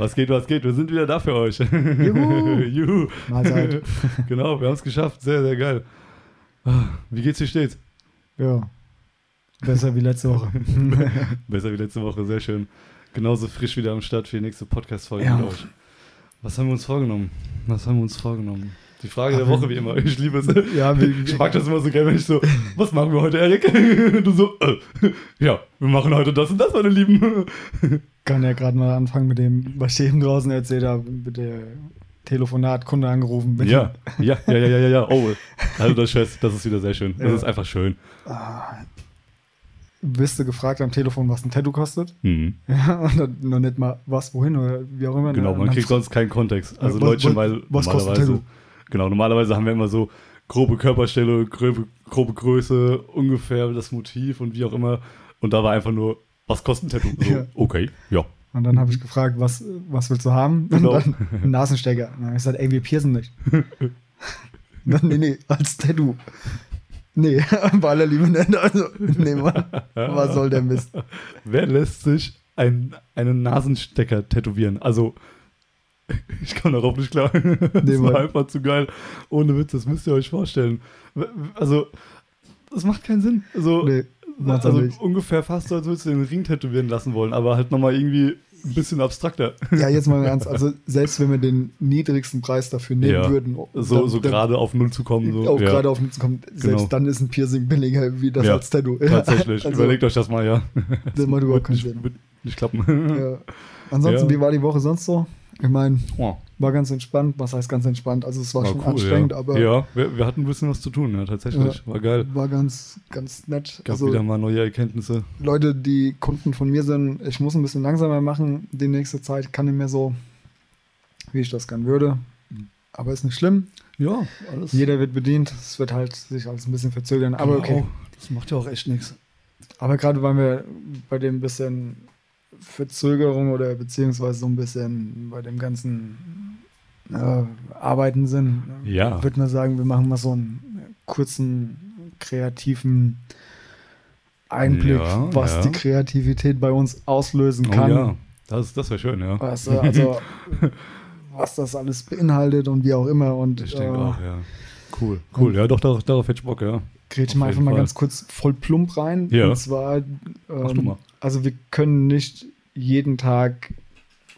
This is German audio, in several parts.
Was geht, was geht? Wir sind wieder da für euch. Juhu. Juhu. Mahlzeit. genau, wir haben es geschafft. Sehr, sehr geil. Ah, Wie geht's dir stets? Ja. Besser wie letzte Woche. Besser wie letzte Woche, sehr schön. Genauso frisch wieder am Start für die nächste Podcast-Folge Ja. mit euch. Was haben wir uns vorgenommen? Was haben wir uns vorgenommen? Die Frage der Woche, wie immer. Ich liebe es. ja, Ich mag das immer so gerne, wenn ich so, was machen wir heute, Erik? Du so, äh, ja, wir machen heute das und das, meine Lieben. Kann ja gerade mal anfangen mit dem, was ich eben draußen erzählt habe, mit der Telefonat, Kunde angerufen. bin. Ja, ja, ja, ja, ja, ja. Oh, also das Schwester, das ist wieder sehr schön. Das Ja. ist einfach schön. Ah, bist du gefragt am Telefon, was ein Tattoo kostet? Mhm. Ja, und dann noch nicht mal was, wohin oder wie auch immer. Genau, man kriegt sonst keinen Kontext. Also Was- Leute, weil was kostet Tattoo? genau, normalerweise haben wir immer so grobe Körperstelle, grobe, grobe Größe, ungefähr das Motiv und wie auch immer. Und da war einfach nur, was kostet ein Tattoo? So, Ja. okay, ja. Und dann habe ich gefragt, was, was willst du haben? Genau. Und dann ein Nasenstecker. Und dann habe ich gesagt, ey, wir piercen nicht. dann, nee, nee, als Tattoo. Nee, bei aller Liebe nicht. Also, nee, Mann, was soll der Mist? Wer lässt sich ein, einen Nasenstecker tätowieren? Also, ich komme darauf nicht klar. Das Nee, war Mann. einfach zu geil. Ohne Witz, das müsst ihr euch vorstellen. Also, das macht keinen Sinn. Also, Nee, macht's auch also nicht. ungefähr fast so, als würdest du den Ring tätowieren lassen wollen, aber halt nochmal irgendwie ein bisschen abstrakter. Ja, jetzt mal ernst. Also, selbst wenn wir den niedrigsten Preis dafür nehmen Ja. würden, So, dann- so dann- gerade auf Null zu kommen. So. auch ja, gerade auf mich zu kommen, selbst Genau. dann ist ein Piercing billiger wie das Ja, als Tattoo. Tatsächlich. Also, Überlegt euch das mal, ja. Das macht überhaupt keinen nicht, Sinn. wird nicht klappen. Ja. Ansonsten, Ja. wie war die Woche sonst so? Ich meine, Oh, war ganz entspannt. Was heißt ganz entspannt? Also, es war, war schon cool, anstrengend, ja. aber ja, wir, wir hatten ein bisschen was zu tun, ja, tatsächlich. War geil. war ganz, ganz nett. Gab also, wieder mal neue Erkenntnisse. Leute, die Kunden von mir sind, ich muss ein bisschen langsamer machen die nächste Zeit. Kann nicht mehr so, wie ich das gern würde. Aber ist nicht schlimm. Ja, alles. Jeder wird bedient. Es wird halt sich alles ein bisschen verzögern. Aber okay. Genau. Das macht ja auch echt nichts. Aber gerade weil wir bei dem bisschen Verzögerung oder beziehungsweise so ein bisschen bei dem ganzen äh, Arbeiten sind, Ja. würde man sagen, wir machen mal so einen kurzen kreativen Einblick, Ja, was ja. die Kreativität bei uns auslösen Oh kann. ja, das, das wäre schön, ja. Was, äh, also was das alles beinhaltet und wie auch immer. Und Ich denke äh, auch, ja. Cool, cool. Ja, doch, darauf, darauf hätte ich Bock, ja. Grätsch mal einfach mal ganz kurz voll plump rein. Ja. Und zwar, du ähm, mal. also wir können nicht jeden Tag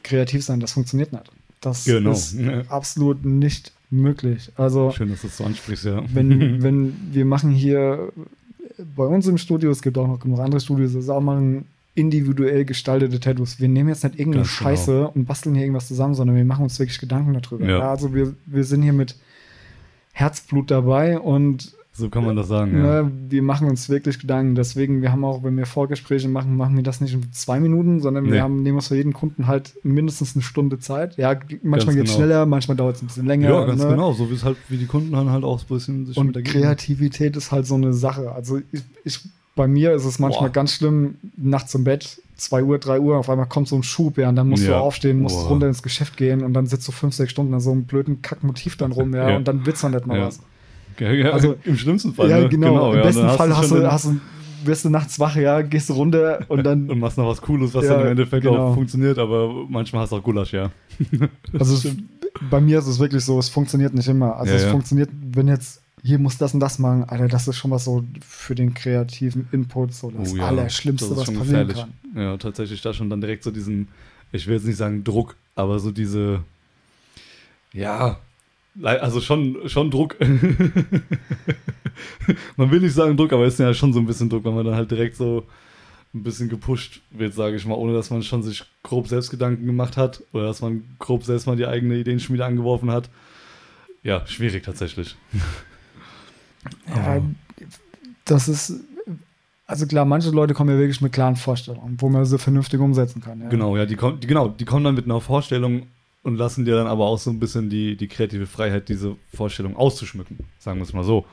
kreativ sein. Das funktioniert nicht. Das Genau. ist absolut nicht möglich. Also Schön, dass du es so ansprichst, ja. wenn, wenn wir machen hier bei uns im Studio, es gibt auch noch genug andere Studios, das auch machen individuell gestaltete Tattoos. Wir nehmen jetzt nicht irgendeine Ganz genau. Scheiße und basteln hier irgendwas zusammen, sondern wir machen uns wirklich Gedanken darüber. Ja. Ja, also wir, wir sind hier mit Herzblut dabei und So kann man das sagen, ja. Ne, wir machen uns wirklich Gedanken. Deswegen, wir haben auch, wenn wir Vorgespräche machen, machen wir das nicht in zwei Minuten, sondern Nee. wir haben, nehmen uns für jeden Kunden halt mindestens eine Stunde Zeit. Ja, manchmal geht es genau. schneller, manchmal dauert es ein bisschen länger. Ja, ganz ne? genau. So wie es halt, wie die Kunden dann halt auch ein bisschen sich Und. Kreativität ist halt so eine Sache. Also ich, ich bei mir ist es manchmal Boah. ganz schlimm, nachts im Bett, 2 Uhr, 3 Uhr, auf einmal kommt so ein Schub, ja, und dann musst Ja. du aufstehen, musst Boah. runter ins Geschäft gehen und dann sitzt du fünf, sechs Stunden an so einem blöden Kackmotiv dann rum, ja, Ja. und dann wird's dann nicht mal Ja. was. Also- Im schlimmsten Fall. ja, ne? genau. Im ja, besten Fall hast du, hast du, wirst du nachts wach, ja, gehst du runter und dann. und machst noch was Cooles, was Ja, dann im Endeffekt genau. auch funktioniert, aber manchmal hast du auch Gulasch, ja. also es, bei mir ist es wirklich so, es funktioniert nicht immer. Also Ja, es ja. funktioniert, wenn jetzt hier muss das und das machen, Alter, das ist schon was so für den kreativen Input so das Oh ja, Allerschlimmste, das ist was passieren gefährlich. kann. Ja, tatsächlich da schon dann direkt so diesen, ich will jetzt nicht sagen Druck, aber so diese, ja, also schon, schon Druck. man will nicht sagen Druck, aber es ist ja schon so ein bisschen Druck, wenn man dann halt direkt so ein bisschen gepusht wird, sage ich mal, ohne dass man schon sich grob selbst Gedanken gemacht hat oder dass man grob selbst mal die eigene Ideenschmiede angeworfen hat. Ja, schwierig tatsächlich. Ja, das ist, also klar, manche Leute kommen ja wirklich mit klaren Vorstellungen, wo man sie vernünftig umsetzen kann. Ja. Genau, ja, die kommen, die, genau, die kommen dann mit einer Vorstellung und lassen dir dann aber auch so ein bisschen die, die kreative Freiheit, diese Vorstellung auszuschmücken, sagen wir es mal so.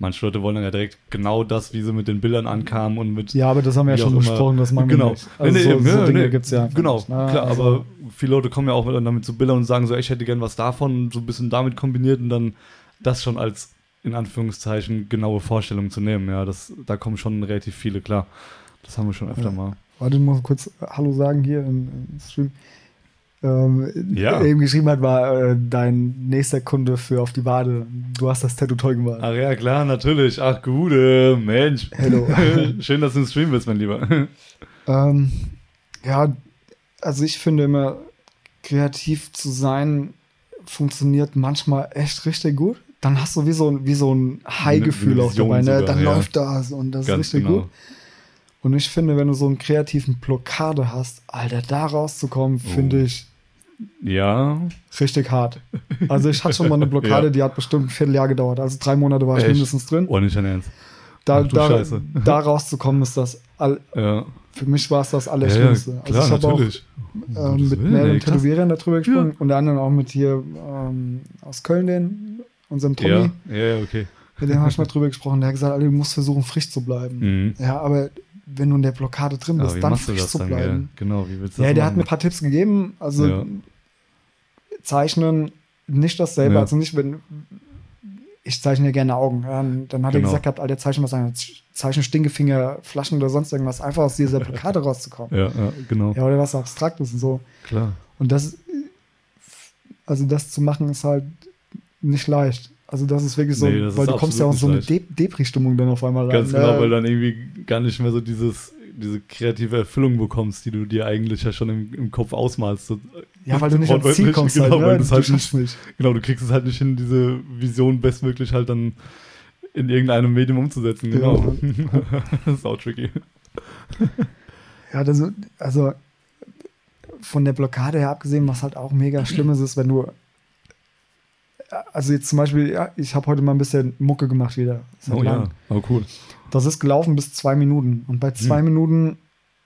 Manche Leute wollen dann ja direkt genau das, wie sie mit den Bildern ankamen und mit. Ja, aber das haben wir ja schon besprochen, das machen wir genau. nicht. Also Nee, so, nee, so Dinge nee. gibt es ja. Genau, ne? klar, Also- aber viele Leute kommen ja auch dann mit so Bildern und sagen so, ich hätte gern was davon, so ein bisschen damit kombiniert und dann das schon als in Anführungszeichen genaue Vorstellung zu nehmen. Ja, das, da kommen schon relativ viele, klar. Das haben wir schon öfter Ja. mal. Warte, ich muss kurz Hallo sagen hier im, im Stream. Ähm, Ja. eben geschrieben hat, war äh, dein nächster Kunde für auf die Wade. Du hast das Tattoo toll gemacht. Ach ja, klar, natürlich. Ach, gute, Mensch. Hello. Schön, dass du im Stream bist, mein Lieber. Ähm, ja, also ich finde immer, kreativ zu sein funktioniert manchmal echt richtig gut. Dann hast du wie so, ein- wie so ein High-Gefühl auch Vision dabei. Ne? Dann ja. läuft das und das Ganz ist richtig genau. gut. Und ich finde, wenn du so einen kreativen Blockade hast, Alter, da rauszukommen, Oh. finde ich Ja, richtig hart. Also ich hatte schon mal eine Blockade, Ja. die hat bestimmt ein Vierteljahr gedauert. Also drei Monate war ich Echt? mindestens drin. oh, nicht dein Ernst. Da, Ach da, Scheiße. da rauszukommen ist das, all, Ja, für mich war es das Allerschlimmste. ja klar, also ich habe auch ähm, mit mehreren. Tätowierern darüber gesprochen, unter anderem auch mit hier ähm, aus Köln, den, unserem Tommy, Ja, ja, ja, okay. mit dem habe ich mal drüber gesprochen, der hat gesagt, Alter, du musst versuchen, frisch zu bleiben. Mhm. Ja, aber wenn du in der Blockade drin bist, dann frisch zu dann? bleiben. Ja, genau, wie willst du Ja, das der hat mir ein paar Tipps gegeben, also Ja. zeichnen nicht dasselbe, Ja. also nicht, wenn ich zeichne ja gerne Augen. Ja, und dann hat er Genau. gesagt gehabt, Alter, zeichne was an, zeichne Stinkefinger, Flaschen oder sonst irgendwas, einfach aus dieser Blockade rauszukommen. Ja, ja, genau, Ja, oder was Abstraktes und so. klar. Und das, also das zu machen, ist halt nicht leicht. Also das ist wirklich so, Nee, weil du kommst ja auch in so eine De Depri-Stimmung dann auf einmal rein. Ganz ne? genau, weil du dann irgendwie gar nicht mehr so dieses, diese kreative Erfüllung bekommst, die du dir eigentlich ja schon im, im Kopf ausmalst. Ja, weil du nicht ans Ziel kommst, genau, halt, weil ne? du es du halt schaffst nicht, nicht. genau, du kriegst es halt nicht hin, diese Vision bestmöglich halt dann in irgendeinem Medium umzusetzen. Ja. Genau. das ist auch tricky. Ja, das, also von der Blockade her abgesehen, was halt auch mega schlimm ist, ist, wenn du also jetzt zum Beispiel, ja, ich habe heute mal ein bisschen Mucke gemacht wieder. seit Oh ja, langem. oh cool. Das ist gelaufen bis zwei Minuten. Und bei zwei Hm. Minuten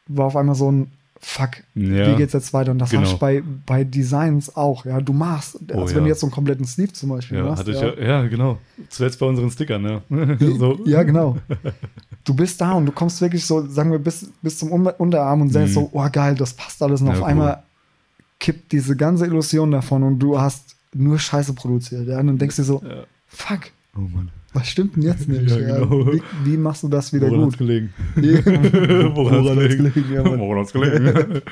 war auf einmal so ein Fuck, Ja. wie geht's jetzt weiter? Und das Genau. habe ich bei, bei Designs auch. Ja, du machst, Oh also ja. wenn du jetzt so einen kompletten Sleeve zum Beispiel Ja, machst. ja, ja, ja, genau. Zuletzt bei unseren Stickern, ja. so. Ja, genau. Du bist da und du kommst wirklich so, sagen wir, bis, bis zum Un- Unterarm und sagst Mhm. so, oh geil, das passt alles. Und Ja, auf cool. einmal kippt diese ganze Illusion davon und du hast nur Scheiße produziert. Ja? Und dann denkst du so, Ja. fuck, Oh Mann. was stimmt denn jetzt nicht? Ja, Ja, genau. wie, wie machst du das wieder Woran hat's gut? gelegen? Woran Woran hat's hat's gelegen? gelegen? Ja, Mann. Woran hat's gelegen?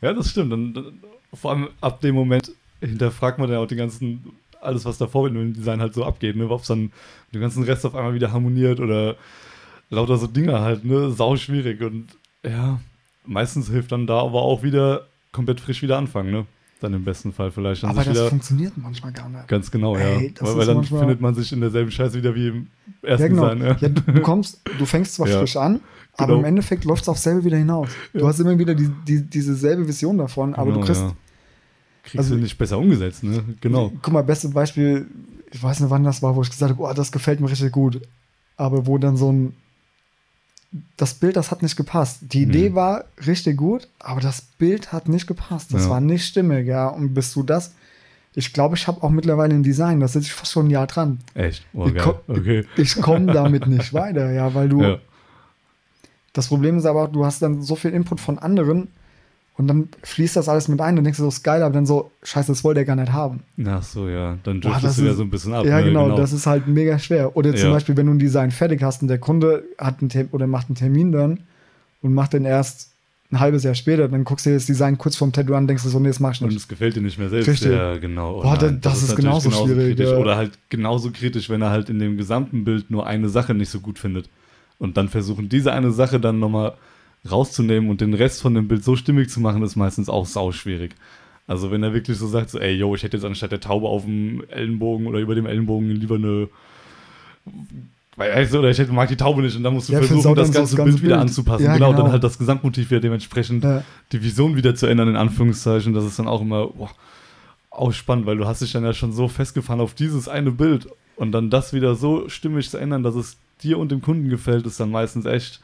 ja, das stimmt. Dann, dann, vor allem ab dem Moment hinterfragt man ja auch den ganzen, alles, was davor mit dem Design halt so abgeht, ne? Ob es dann mit dem ganzen Rest auf einmal wieder harmoniert oder lauter so Dinge halt, ne? Sau schwierig. Und ja, meistens hilft dann da aber auch wieder komplett frisch wieder anfangen, ne? Dann im besten Fall vielleicht. Dann Aber sich das wieder, funktioniert manchmal gar nicht. Ganz genau, ja. Ey, das weil, weil dann findet man sich in derselben Scheiße wieder wie im ersten Ja, genau. Design. Ja. Ja, du, du kommst, du fängst zwar Ja. frisch an, aber Genau. im Endeffekt läuft es auf selbe wieder hinaus. Du Ja. hast immer wieder die, die, diese selbe Vision davon, aber du Genau, kriegst ja. Kriegst also- du nicht besser umgesetzt, ne? Genau. Guck mal, beste Beispiel, ich weiß nicht, wann das war, wo ich gesagt habe, oh, das gefällt mir richtig gut. Aber wo dann so ein, das Bild, das hat nicht gepasst. Die Idee Hm. war richtig gut, aber das Bild hat nicht gepasst. Das Ja. war nicht stimmig, ja. Und bist du das, ich glaube, ich habe auch mittlerweile ein Design, da sitze ich fast schon ein Jahr dran. Echt? Oh, Ich geil. komm- Okay. Ich komme damit nicht weiter, ja, weil du, Ja. das Problem ist aber, du hast dann so viel Input von anderen und dann fließt das alles mit ein, dann denkst du, so ist geil, aber dann so, scheiße, das wollte er gar nicht haben. Ach so, ja. Dann driftest das du ja ist- so ein bisschen ab. ja, ne? genau, das ist halt mega schwer. Oder zum Ja. Beispiel, wenn du ein Design fertig hast und der Kunde hat einen oder macht einen Termin dann und macht den erst ein halbes Jahr später, dann guckst du dir das Design kurz vorm Tattoo an und denkst du so, nee, das mach ich Und nicht. es gefällt dir nicht mehr selbst. Richtig. Ja, genau. Oh Boah, da- das ist natürlich genauso schwierig, kritisch. ja. Oder halt genauso kritisch, wenn er halt in dem gesamten Bild nur eine Sache nicht so gut findet. Und dann versuchen, diese eine Sache dann nochmal rauszunehmen und den Rest von dem Bild so stimmig zu machen, ist meistens auch sau schwierig. Also wenn er wirklich so sagt, so, ey, yo, ich hätte jetzt anstatt der Taube auf dem Ellenbogen oder über dem Ellenbogen lieber eine Weißt du, oder ich hätte, mag die Taube nicht und dann musst du Ja, versuchen, das ganze das Bild ganze wieder Bild. anzupassen. Ja, genau, genau. dann halt das Gesamtmotiv wieder dementsprechend Ja. die Vision wieder zu ändern, in Anführungszeichen. Das ist dann auch immer boah, auch spannend, weil du hast dich dann ja schon so festgefahren auf dieses eine Bild und dann das wieder so stimmig zu ändern, dass es dir und dem Kunden gefällt, ist dann meistens echt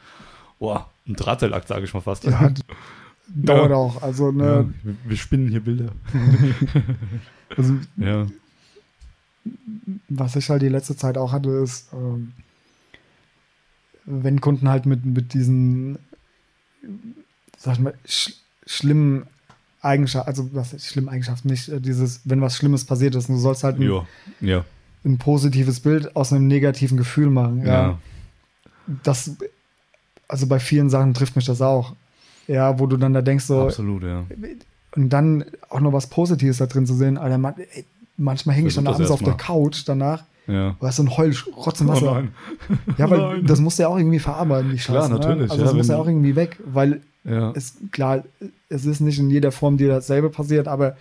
boah, ein Drahtseilakt, sage ich mal fast. Ja, dauert Ja. auch. Also, Ja, ne, wir, wir spinnen hier Bilder. also, Ja, was ich halt die letzte Zeit auch hatte, ist, ähm, wenn Kunden halt mit, mit diesen, sag ich mal, sch schlimmen Eigenschaften, also was ist schlimme Eigenschaften, nicht äh, dieses, wenn was Schlimmes passiert ist, du sollst halt ein, ja, ja, ein positives Bild aus einem negativen Gefühl machen. Ja. ja, Das, also bei vielen Sachen trifft mich das auch. Ja, wo du dann da denkst, so, absolut, ja. und dann auch noch was Positives da drin zu sehen, Alter, man, ey, manchmal hänge ich dann abends auf der Couch danach, ja. weil so ein Heul trotzdem Oh Wasser. nein. ja, weil nein. das musst du ja auch irgendwie verarbeiten, die Klar, Scheiße. natürlich, Ne? Also ja, das muss ja auch irgendwie weg, weil Ja. es, klar, es ist nicht in jeder Form dir dasselbe passiert, aber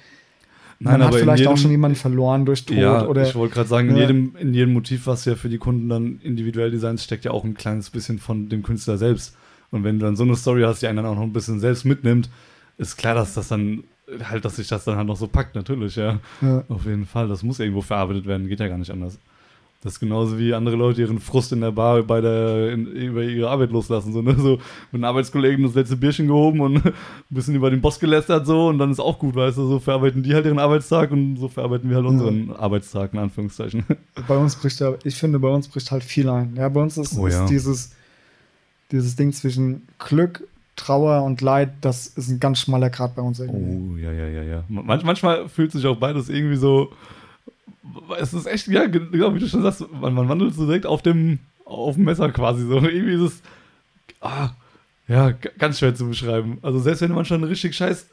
Nein, man hat vielleicht auch jedem- schon jemanden verloren durch Tod Ja, oder ich wollte gerade sagen, in, jedem, in jedem Motiv, was ja für die Kunden dann individuell designt, steckt ja auch ein kleines bisschen von dem Künstler selbst. Und wenn du dann so eine Story hast, die einen dann auch noch ein bisschen selbst mitnimmt, ist klar, dass das dann halt, dass sich das dann halt noch so packt, natürlich, ja. ja. Auf jeden Fall. Das muss irgendwo verarbeitet werden, geht ja gar nicht anders. Das ist genauso wie andere Leute ihren Frust in der Bar bei der, in, über ihre Arbeit loslassen. So, ne? so mit einem Arbeitskollegen das letzte Bierchen gehoben und ein bisschen über den Boss gelästert so und dann ist auch gut, weißt du, so verarbeiten die halt ihren Arbeitstag und so verarbeiten wir halt Ja. unseren Arbeitstag, in Anführungszeichen. bei uns bricht ja, ich finde, bei uns bricht halt viel ein. Ja, bei uns ist, Oh ja. ist dieses, dieses Ding zwischen Glück, Trauer und Leid, das ist ein ganz schmaler Grad bei uns irgendwie. Oh, ja, ja, ja, ja. Manch, manchmal fühlt sich auch beides irgendwie so. Es ist echt, ja, genau wie du schon sagst, man, man wandelt so direkt auf dem, auf dem Messer quasi so. Irgendwie ist es. Ah, ja, ganz schwer zu beschreiben. Also, selbst wenn du manchmal ein richtig scheiß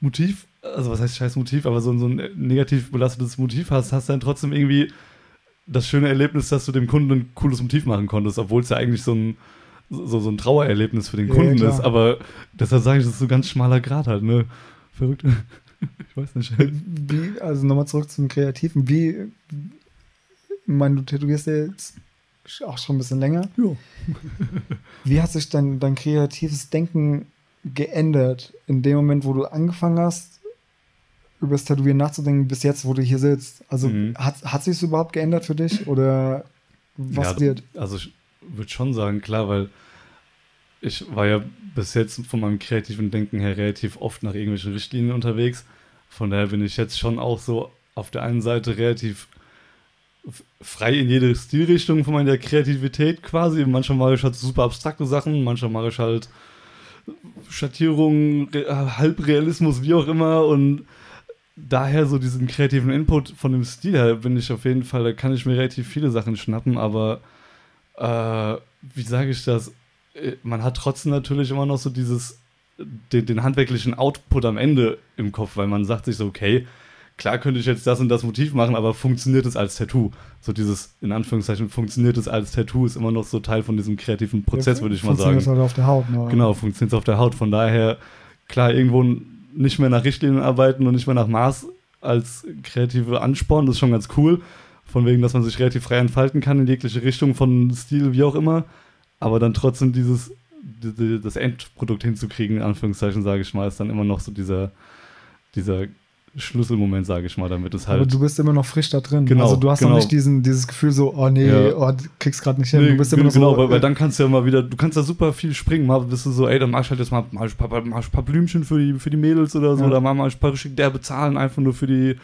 Motiv, also was heißt scheiß Motiv, aber so, ein- so ein negativ belastetes Motiv hast, hast du dann trotzdem irgendwie das schöne Erlebnis, dass du dem Kunden ein cooles Motiv machen konntest, obwohl es ja eigentlich so ein, so, so ein Trauererlebnis für den Ja, Kunden klar. ist. Aber deshalb sage ich, das ist so ein ganz schmaler Grad halt, ne? Verrückt. ich weiß nicht. Wie, also nochmal zurück zum Kreativen. Wie, ich meine, du tätowierst ja jetzt auch schon ein bisschen länger. Ja. Wie hat sich dein, dein kreatives Denken geändert in dem Moment, wo du angefangen hast, über das Tätowieren nachzudenken, bis jetzt, wo du hier sitzt? Also Mhm. hat, hat sich überhaupt geändert für dich oder was ja, wird? Also ich würde schon sagen, klar, weil ich war ja bis jetzt von meinem kreativen Denken her relativ oft nach irgendwelchen Richtlinien unterwegs. Von daher bin ich jetzt schon auch so auf der einen Seite relativ frei in jede Stilrichtung von meiner Kreativität quasi. Manchmal mache ich halt super abstrakte Sachen, manchmal mache ich halt Schattierungen, Re Halbrealismus, wie auch immer und daher so diesen kreativen Input von dem Stil her bin ich auf jeden Fall, da kann ich mir relativ viele Sachen schnappen, aber äh, wie sage ich das? Äh, Man hat trotzdem natürlich immer noch so dieses, den, den handwerklichen Output am Ende im Kopf, weil man sagt sich so, okay, klar könnte ich jetzt das und das Motiv machen, aber funktioniert es als Tattoo? So dieses, in Anführungszeichen, funktioniert es als Tattoo, ist immer noch so Teil von diesem kreativen Prozess, würde ich mal sagen. Funktioniert halt auf der Haut. Ne? Genau, funktioniert auf der Haut. Von daher, klar, irgendwo nicht mehr nach Richtlinien arbeiten und nicht mehr nach Maß als kreative Ansporn, das ist schon ganz cool. Von wegen, dass man sich relativ frei entfalten kann in jegliche Richtung von Stil, wie auch immer. Aber dann trotzdem dieses, die- die- das Endprodukt hinzukriegen, in Anführungszeichen, sage ich mal, ist dann immer noch so dieser, dieser Schlüsselmoment, sage ich mal, damit es Aber halt. du bist immer noch frisch da drin. Genau, also du hast genau. noch nicht diesen, dieses Gefühl so, oh nee, Ja. oh, du kriegst gerade nicht hin. Nee, du bist immer noch genau, so. weil, weil äh, dann kannst du ja mal wieder, du kannst da super viel springen. Mal bist du so, ey, dann mach ich halt jetzt mal, mach ich ein paar, mach ich paar Blümchen für die, für die Mädels oder so, Ja. oder mach ich ein paar richtig derbe Zahlen einfach nur für die,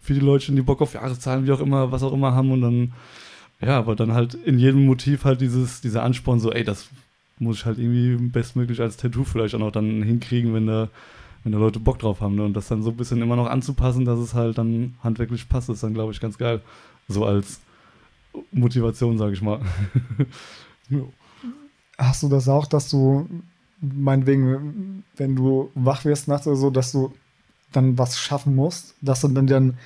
für die Leute, die Bock auf Jahreszahlen, wie auch immer, was auch immer haben und dann, ja, aber dann halt in jedem Motiv halt dieses, dieser Ansporn so, ey, das muss ich halt irgendwie bestmöglich als Tattoo vielleicht auch noch dann hinkriegen, wenn da, wenn da Leute Bock drauf haben, ne? Und das dann so ein bisschen immer noch anzupassen, dass es halt dann handwerklich passt, ist dann, glaube ich, ganz geil. So als Motivation, sage ich mal. ja. Hast du das auch, dass du, meinetwegen, wenn du wach wirst nachts oder so, dass du dann was schaffen musst, dass du dann, dann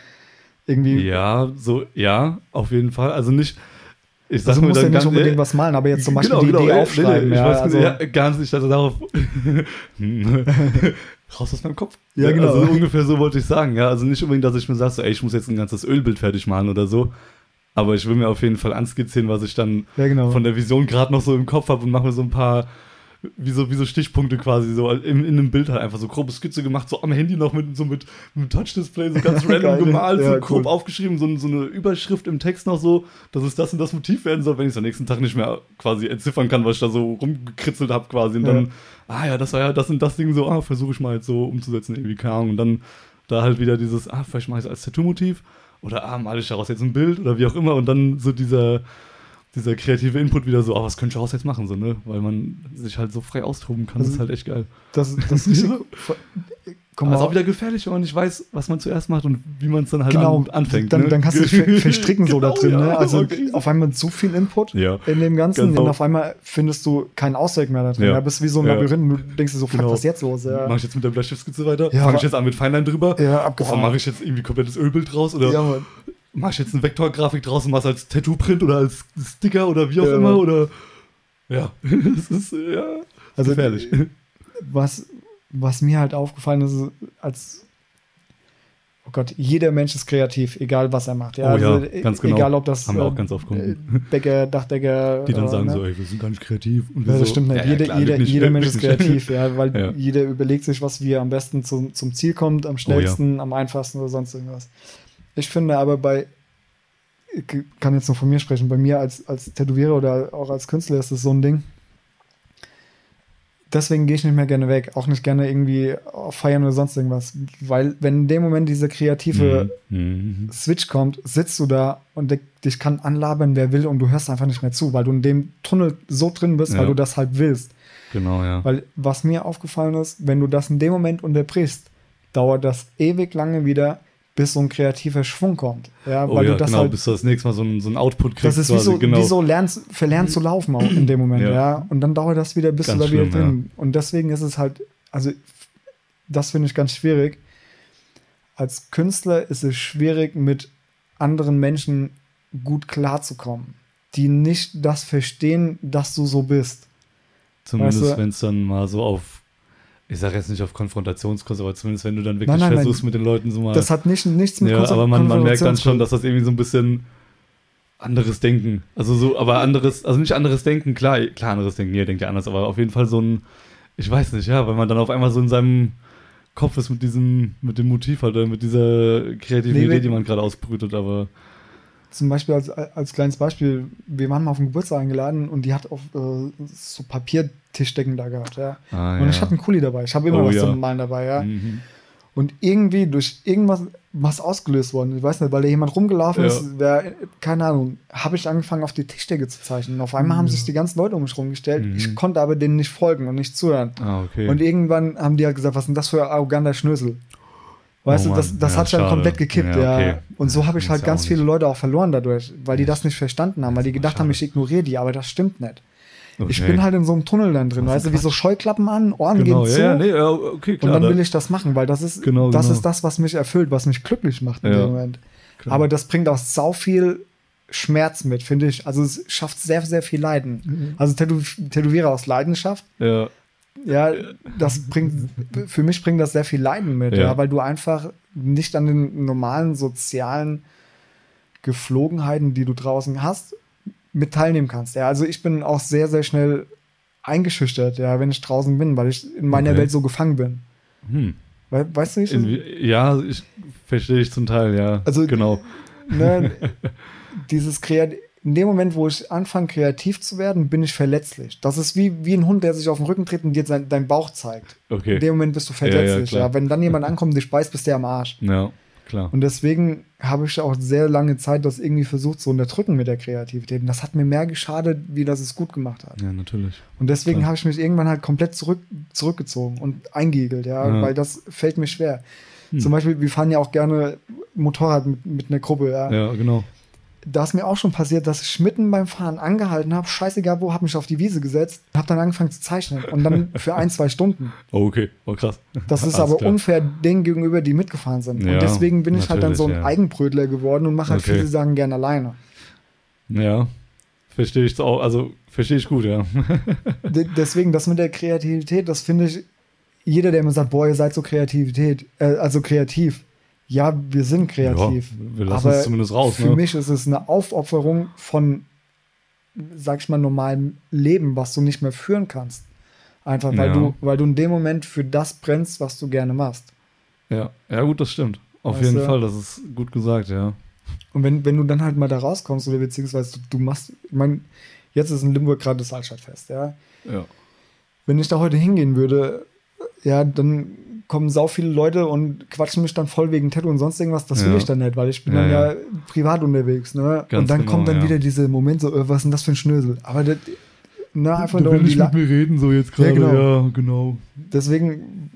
irgendwie. Ja, so, ja, auf jeden Fall. Also nicht, ich sag also mir musst ja nicht unbedingt äh, was malen, aber jetzt zum Beispiel genau, die genau, Idee äh, aufschreiben. nee, nee, ja, ich weiß, also, ja, ganz nicht, also darauf. Raus aus meinem Kopf. Ja, genau. Also ungefähr so wollte ich sagen, ja. Also nicht unbedingt, dass ich mir sage, so, ey, ich muss jetzt ein ganzes Ölbild fertig malen oder so. Aber ich will mir auf jeden Fall anskizzieren, was ich dann ja, genau. von der Vision gerade noch so im Kopf habe und mache mir so ein paar, wie so, wie so Stichpunkte quasi, so in, in einem Bild halt einfach so grobe Skizze gemacht, so am Handy noch mit so mit, mit einem Touch-Display, so ganz random Geil, gemalt, ja, so grob cool. aufgeschrieben, so, so eine Überschrift im Text noch so, dass es das und das Motiv werden soll, wenn ich es am nächsten Tag nicht mehr quasi entziffern kann, was ich da so rumgekritzelt habe quasi. Und dann, Ja. ah ja, das war ja das und das Ding so, ah, versuche ich mal jetzt so umzusetzen, irgendwie, keine Ahnung. Und dann da halt wieder dieses, ah, vielleicht mache ich es als Tattoo-Motiv oder ah, male ich daraus jetzt ein Bild oder wie auch immer und dann so dieser, dieser kreative Input wieder so, ah, was könnte ich daraus jetzt machen, so, ne? Weil man sich halt so frei austoben kann, Also- das ist halt echt geil. Das, das ist komm Aber ist auch wieder gefährlich, wenn man nicht weiß, was man zuerst macht und wie man es dann halt genau, an, anfängt. dann, ne? dann kannst du dich ver- verstricken so da Genau, drin. ja, ne? Also okay. auf einmal so viel Input Ja. in dem Ganzen Genau. und auf einmal findest du keinen Ausweg mehr da drin. Ja. Ja. bist wie so ein Ja. Labyrinth und du denkst dir so, fuck, Genau. was ist jetzt los? Ja, Mache ich jetzt mit der Bleistiftskizze weiter? Ja, Fange ich jetzt an mit Feinlein drüber? ja abgefahren. mache ich jetzt irgendwie komplettes Ölbild draus? Oder ja, Ich jetzt eine Vektorgrafik draus und mach's als Tattoo-Print oder als Sticker oder wie auch Ja. immer? Oder ja, das ist ja Also, gefährlich. was, was mir halt aufgefallen ist, als oh Gott, jeder Mensch ist kreativ, egal was er macht. Ja, Oh ja, also, ganz genau. Egal ob das Haben wir auch äh, ganz oft äh, Kunden. Bäcker, Dachdecker. Die dann äh, sagen ne? so, ey, wir sind gar nicht kreativ. Und wir Ja, das so, stimmt nicht. ja, jeder klar, jeder, wirklich, jeder äh, Mensch ist kreativ, ja, weil Ja. jeder überlegt sich, was wie er am besten zum, zum Ziel kommt, am schnellsten, am einfachsten oder sonst irgendwas. Ich finde aber bei, ich kann jetzt nur von mir sprechen, bei mir als, als Tätowierer oder auch als Künstler ist das so ein Ding. Deswegen gehe ich nicht mehr gerne weg, auch nicht gerne irgendwie auf feiern oder sonst irgendwas, weil wenn in dem Moment dieser kreative Mhm. Switch kommt, sitzt du da und dich kann anlabern, wer will und du hörst einfach nicht mehr zu, weil du in dem Tunnel so drin bist, Ja. weil du das halt willst. Genau, ja. Weil was mir aufgefallen ist, wenn du das in dem Moment unterbrichst, dauert das ewig lange wieder, bis so ein kreativer Schwung kommt. Ja, Oh weil ja, du das genau, halt, bis du das nächste Mal so ein, so ein Output kriegst. das ist wie quasi, so, genau. wie so lernst, verlernt zu laufen auch in dem Moment, Ja. ja. Und dann dauert das wieder, bis Ganz du da wieder schlimm, drin. Und deswegen ist es halt, also das finde ich ganz schwierig. Als Künstler ist es schwierig, mit anderen Menschen gut klarzukommen, die nicht das verstehen, dass du so bist. Zumindest weißt du- wenn es dann mal so auf, ich sage jetzt nicht auf Konfrontationskurs, aber zumindest wenn du dann wirklich Nein, nein, nein. versuchst mit den Leuten so mal. Das hat nicht, nichts mit ja, Konzer- aber man, man merkt dann schon, Konfrontationskurs- dass das irgendwie so ein bisschen anderes Denken. Also so, aber anderes, also nicht anderes Denken, klar, klar anderes Denken, jeder denkt ja anders, aber auf jeden Fall so ein, ich weiß nicht, ja, weil man dann auf einmal so in seinem Kopf ist mit diesem, mit dem Motiv halt, oder mit dieser kreativen Nee, die man gerade ausbrütet, aber Zum Beispiel als, als kleines Beispiel, wir waren mal auf den Geburtstag eingeladen und die hat auf äh, so Papiertischdecken da gehabt, ja. ah, Und ja. ich hatte einen Kuli dabei. Ich habe immer Oh, was ja. zum Malen dabei, ja. Mhm. Und irgendwie durch irgendwas was ausgelöst worden. Ich weiß nicht, weil da jemand rumgelaufen Ja. ist, wer, keine Ahnung, habe ich angefangen auf die Tischdecke zu zeichnen. Und auf einmal haben sich die ganzen Leute um mich rumgestellt. Mhm. Ich konnte aber denen nicht folgen und nicht zuhören. Ah, okay. Und irgendwann haben die halt gesagt, was ist denn das für ein arroganter Schnösel? Weißt Oh du, das, das ja, hat schon schade. komplett gekippt, Ja, ja. okay. Und so habe ich halt ganz viele nicht- Leute auch verloren dadurch, weil die das nicht verstanden haben, weil die gedacht haben, ich ignoriere die, aber das stimmt nicht. Ich Okay. bin halt in so einem Tunnel dann drin, weißt du, wie so Scheuklappen an, Ohren genau, gehen zu. ja, nee, okay, und klar. dann da- will ich das machen, weil das ist, Genau, das genau. ist das, was mich erfüllt, was mich glücklich macht in dem Moment. klar. Aber das bringt auch sau viel Schmerz mit, finde ich. Also es schafft sehr, sehr viel Leiden. Mhm. Also Tätow Tätowierer aus Leidenschaft, ja, ja, das bringt, für mich bringt das sehr viel Leiden mit, Ja. ja. weil du einfach nicht an den normalen sozialen Geflogenheiten, die du draußen hast, mit teilnehmen kannst. Ja, also ich bin auch sehr, sehr schnell eingeschüchtert, ja, wenn ich draußen bin, weil ich in meiner Okay. Welt so gefangen bin. hm. We weißt du nicht? Inwie- ja, ich verstehe ich zum Teil, ja. Also- genau. ne, dieses Kreativ in dem Moment, wo ich anfange, kreativ zu werden, bin ich verletzlich. Das ist wie, wie ein Hund, der sich auf den Rücken tritt und dir sein, deinen Bauch zeigt. Okay. In dem Moment bist du Ja, ja, verletzlich. Ja, klar. Wenn dann jemand ankommt und dich beißt, bist du am Arsch. Ja, klar. Und deswegen habe ich auch sehr lange Zeit das irgendwie versucht zu unterdrücken mit der Kreativität. Und das hat mir mehr geschadet, wie das es gut gemacht hat. ja, natürlich. Und deswegen habe ich mich irgendwann halt komplett zurück, zurückgezogen und eingeigelt, ja, Ja. weil das fällt mir schwer. Hm. Zum Beispiel, wir fahren ja auch gerne Motorrad mit, mit einer Gruppe, ja. Ja, genau. Da ist mir auch schon passiert, dass ich mitten beim Fahren angehalten habe, scheißegal wo, habe mich auf die Wiese gesetzt, habe dann angefangen zu zeichnen und dann für ein, zwei Stunden. Oh, okay. Oh, krass. Das ist Alles aber klar. unfair denen gegenüber, die mitgefahren sind. Ja, und deswegen bin ich halt dann so ein ja. Eigenbrötler geworden und mache halt Okay. viele Sachen gerne alleine. Ja, verstehe ich auch. Also, verstehe ich gut, ja. De deswegen, das mit der Kreativität, das finde ich, jeder, der mir sagt, boah, ihr seid so Kreativität, äh, also kreativ. Ja, wir sind kreativ. Ja, wir lassen aber es zumindest raus. Für ne? mich ist es eine Aufopferung von, sag ich mal, normalem Leben, was du nicht mehr führen kannst. Einfach, weil, Ja. du, weil du in dem Moment für das brennst, was du gerne machst. Ja. ja, gut, das stimmt. Auf Weißt jeden du? Fall, das ist gut gesagt, ja. Und wenn, wenn du dann halt mal da rauskommst oder beziehungsweise du, du machst, ich meine, jetzt ist in Limburg gerade das Altstadtfest, ja. Ja, Wenn ich da heute hingehen würde, ja, dann kommen sau viele Leute und quatschen mich dann voll wegen Tattoo und sonst irgendwas. Das will Ja. ich dann nicht, weil ich bin Ja, dann ja, ja. privat unterwegs, ne? Ganz und dann genau, kommt dann ja. wieder dieser Moment so, äh, was ist denn das für ein Schnösel? Aber das, ne, einfach willst die nicht mit mir reden, so jetzt gerade. Ja, genau. Ja, genau. Deswegen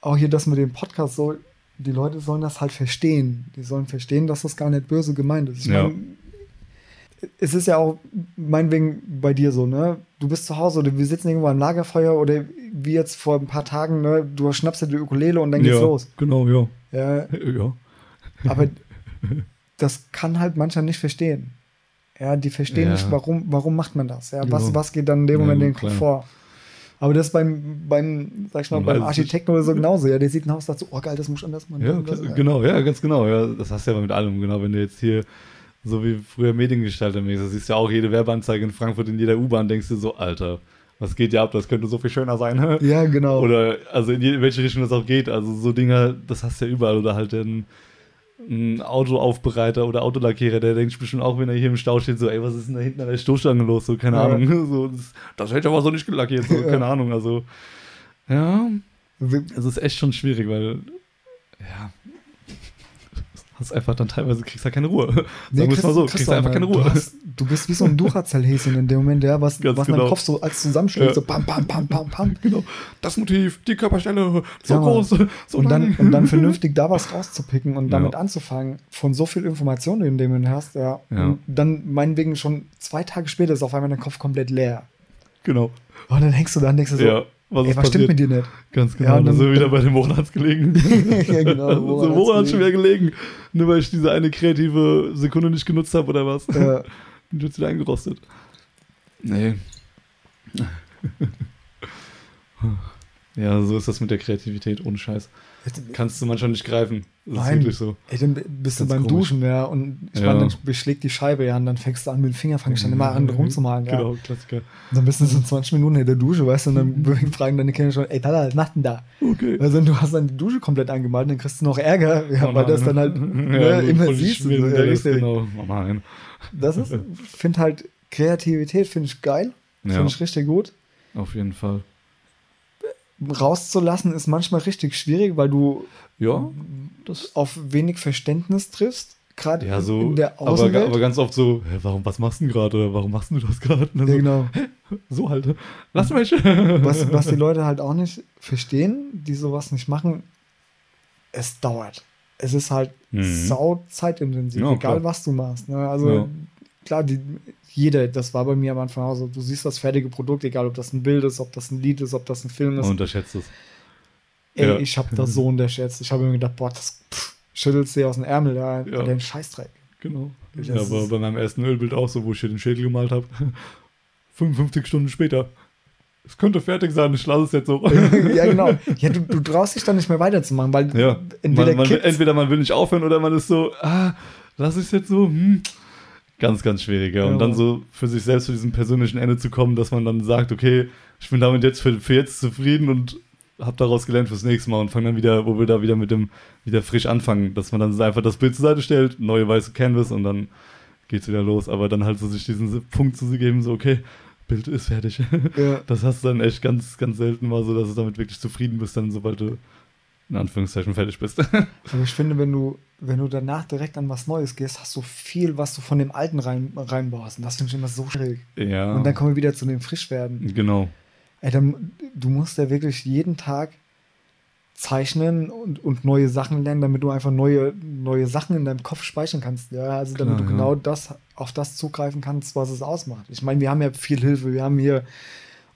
auch hier das mit dem Podcast so, die Leute sollen das halt verstehen. Die sollen verstehen, dass das gar nicht böse gemeint ist. Ich Ja. mein, es ist ja auch meinetwegen bei dir so, ne? Du bist zu Hause oder wir sitzen irgendwo am Lagerfeuer oder wie jetzt vor ein paar Tagen, ne? Du schnappst dir die Ukulele und dann geht's ja, los. Genau, ja. Ja, Ja. aber das kann halt mancher nicht verstehen. Ja, die verstehen Ja. nicht, warum, warum macht man das? Ja, was, was geht dann in dem Moment in den Kopf vor? Aber das ist beim, beim, sag ich mal, beim Architekten oder so genauso. Ja, der sieht ein Haus dazu, oh geil, das muss anders machen. Ja, Das- genau, ja, ganz genau. Ja, das hast du ja mit allem, genau. Wenn du jetzt hier, so wie früher Mediengestalter mäßig, das siehst ja auch jede Werbeanzeige in Frankfurt in jeder U-Bahn, denkst du so, Alter, was geht ja ab, das könnte so viel schöner sein. Ja, genau. Oder, also in je- welche Richtung das auch geht. Also so Dinger, das hast du ja überall. Oder halt ein, ein Autoaufbereiter oder Autolackierer, der denkt bestimmt auch, wenn er hier im Stau steht, so, ey, was ist denn da hinten an der Stoßstange los? So, keine Ja. Ahnung. So, das, das hätte ich aber so nicht gelackiert. So, Ja. keine Ahnung. Also, ja, Wir- es ist echt schon schwierig, weil, ja, hast einfach dann teilweise, kriegst du keine Ruhe. Sagen Nee, es kriegst- mal so, kriegst kriegst du du einfach keine. Ruhe. Du, hast, du bist wie so ein Duracell-Häschen in dem Moment, ja, was, Ganz was genau. deinem Kopf so als zusammenschlägt, Ja. so pam, pam, pam, pam, pam. Genau. Das Motiv, die Körperstelle, so Ja, groß, so und, dann, lang. und dann vernünftig da was rauszupicken und damit Ja. anzufangen, von so viel Informationen, in dem du hast, ja. Ja. Und dann meinetwegen schon zwei Tage später ist auf einmal dein Kopf komplett leer. Genau. Und dann hängst du da und denkst du so, ja, was ey, ist was stimmt passiert? mit dir nicht? Ganz genau. Ja, dann sind wir wieder bei dem Woran gelegen. ja, genau. so, woran woran hat's schon wieder gelegen? Nur weil ich diese eine kreative Sekunde nicht genutzt habe oder was? Ja. Bin jetzt wieder eingerostet. Nee. ja, so ist das mit der Kreativität, ohne Scheiß. Kannst du manchmal nicht greifen. Das ist Nein. wirklich so. Ey, dann bist du Ganz beim komisch. Duschen, ja, und ich Ja. meine, dann beschlägt die Scheibe, ja, und dann fängst du an mit dem Finger, fangst dann immer an rumzumalen, ja. Genau, Klassiker. Und dann bist du so 20 Minuten in der Dusche, weißt du, und dann fragen deine Kinder schon, ey, Tala, was macht denn da? Okay. Also du hast dann die Dusche komplett angemalt, dann kriegst du noch Ärger, ja, Oh weil das dann halt ne, immer siehst. Du, so, das genau. Oh nein. Das ist, finde halt, Kreativität finde ich geil, finde ich richtig gut. Auf jeden Fall. Rauszulassen ist manchmal richtig schwierig, weil du Ja, das. auf wenig Verständnis triffst, gerade Ja, so. in der aber, Außenwelt. aber ganz oft so, hä, warum, was machst du denn gerade? Oder warum machst du das gerade? Dann ja, so, genau. So halt. Lass mich. was, was die Leute halt auch nicht verstehen, die sowas nicht machen, es dauert. Es ist halt Mhm. sau zeitintensiv, Ja, egal klar. was du machst. Ne? Also Ja. Klar, die, jeder, das war bei mir am Anfang auch so, du siehst das fertige Produkt, egal ob das ein Bild ist, ob das ein Lied ist, ob das ein Film ist. Unterschätzt es. Ey, ja. ich habe das so unterschätzt. Ich habe mir gedacht, boah, das pff, schüttelst dir aus dem Ärmel, ja, Ja. den Scheißdreck. Genau. Das Ja, aber bei meinem ersten Ölbild auch so, wo ich hier den Schädel gemalt habe. 55 Stunden später. Es könnte fertig sein, ich lasse es jetzt so. ja, genau. Ja, du, du traust dich dann nicht mehr weiterzumachen, weil ja. entweder man, man entweder man will nicht aufhören oder man ist so, ah, lass ich es jetzt so. Hm. Ganz, ganz schwierig. Ja. Und Ja. dann so für sich selbst zu diesem persönlichen Ende zu kommen, dass man dann sagt, okay, ich bin damit jetzt für, für jetzt zufrieden und habe daraus gelernt fürs nächste Mal und fange dann wieder, wo wir da wieder mit dem, wieder frisch anfangen, dass man dann einfach das Bild zur Seite stellt, neue weiße Canvas und dann geht's wieder los. Aber dann halt so sich diesen Punkt zu geben, so, okay, Bild ist fertig. Ja. Das hast du dann echt ganz, ganz selten mal so, dass du damit wirklich zufrieden bist, dann sobald du in Anführungszeichen fertig bist. Aber ich finde, wenn du, wenn du danach direkt an was Neues gehst, hast du viel, was du von dem Alten rein, reinbaust. Und das finde ich immer so schwierig. ja. Und dann kommen wir wieder zu dem Frischwerden. genau. Ey, dann, du musst ja wirklich jeden Tag zeichnen und, und neue Sachen lernen, damit du einfach neue, neue Sachen in deinem Kopf speichern kannst. Ja, also damit Klar, du ja. genau das, auf das zugreifen kannst, was es ausmacht. Ich meine, wir haben ja viel Hilfe. Wir haben hier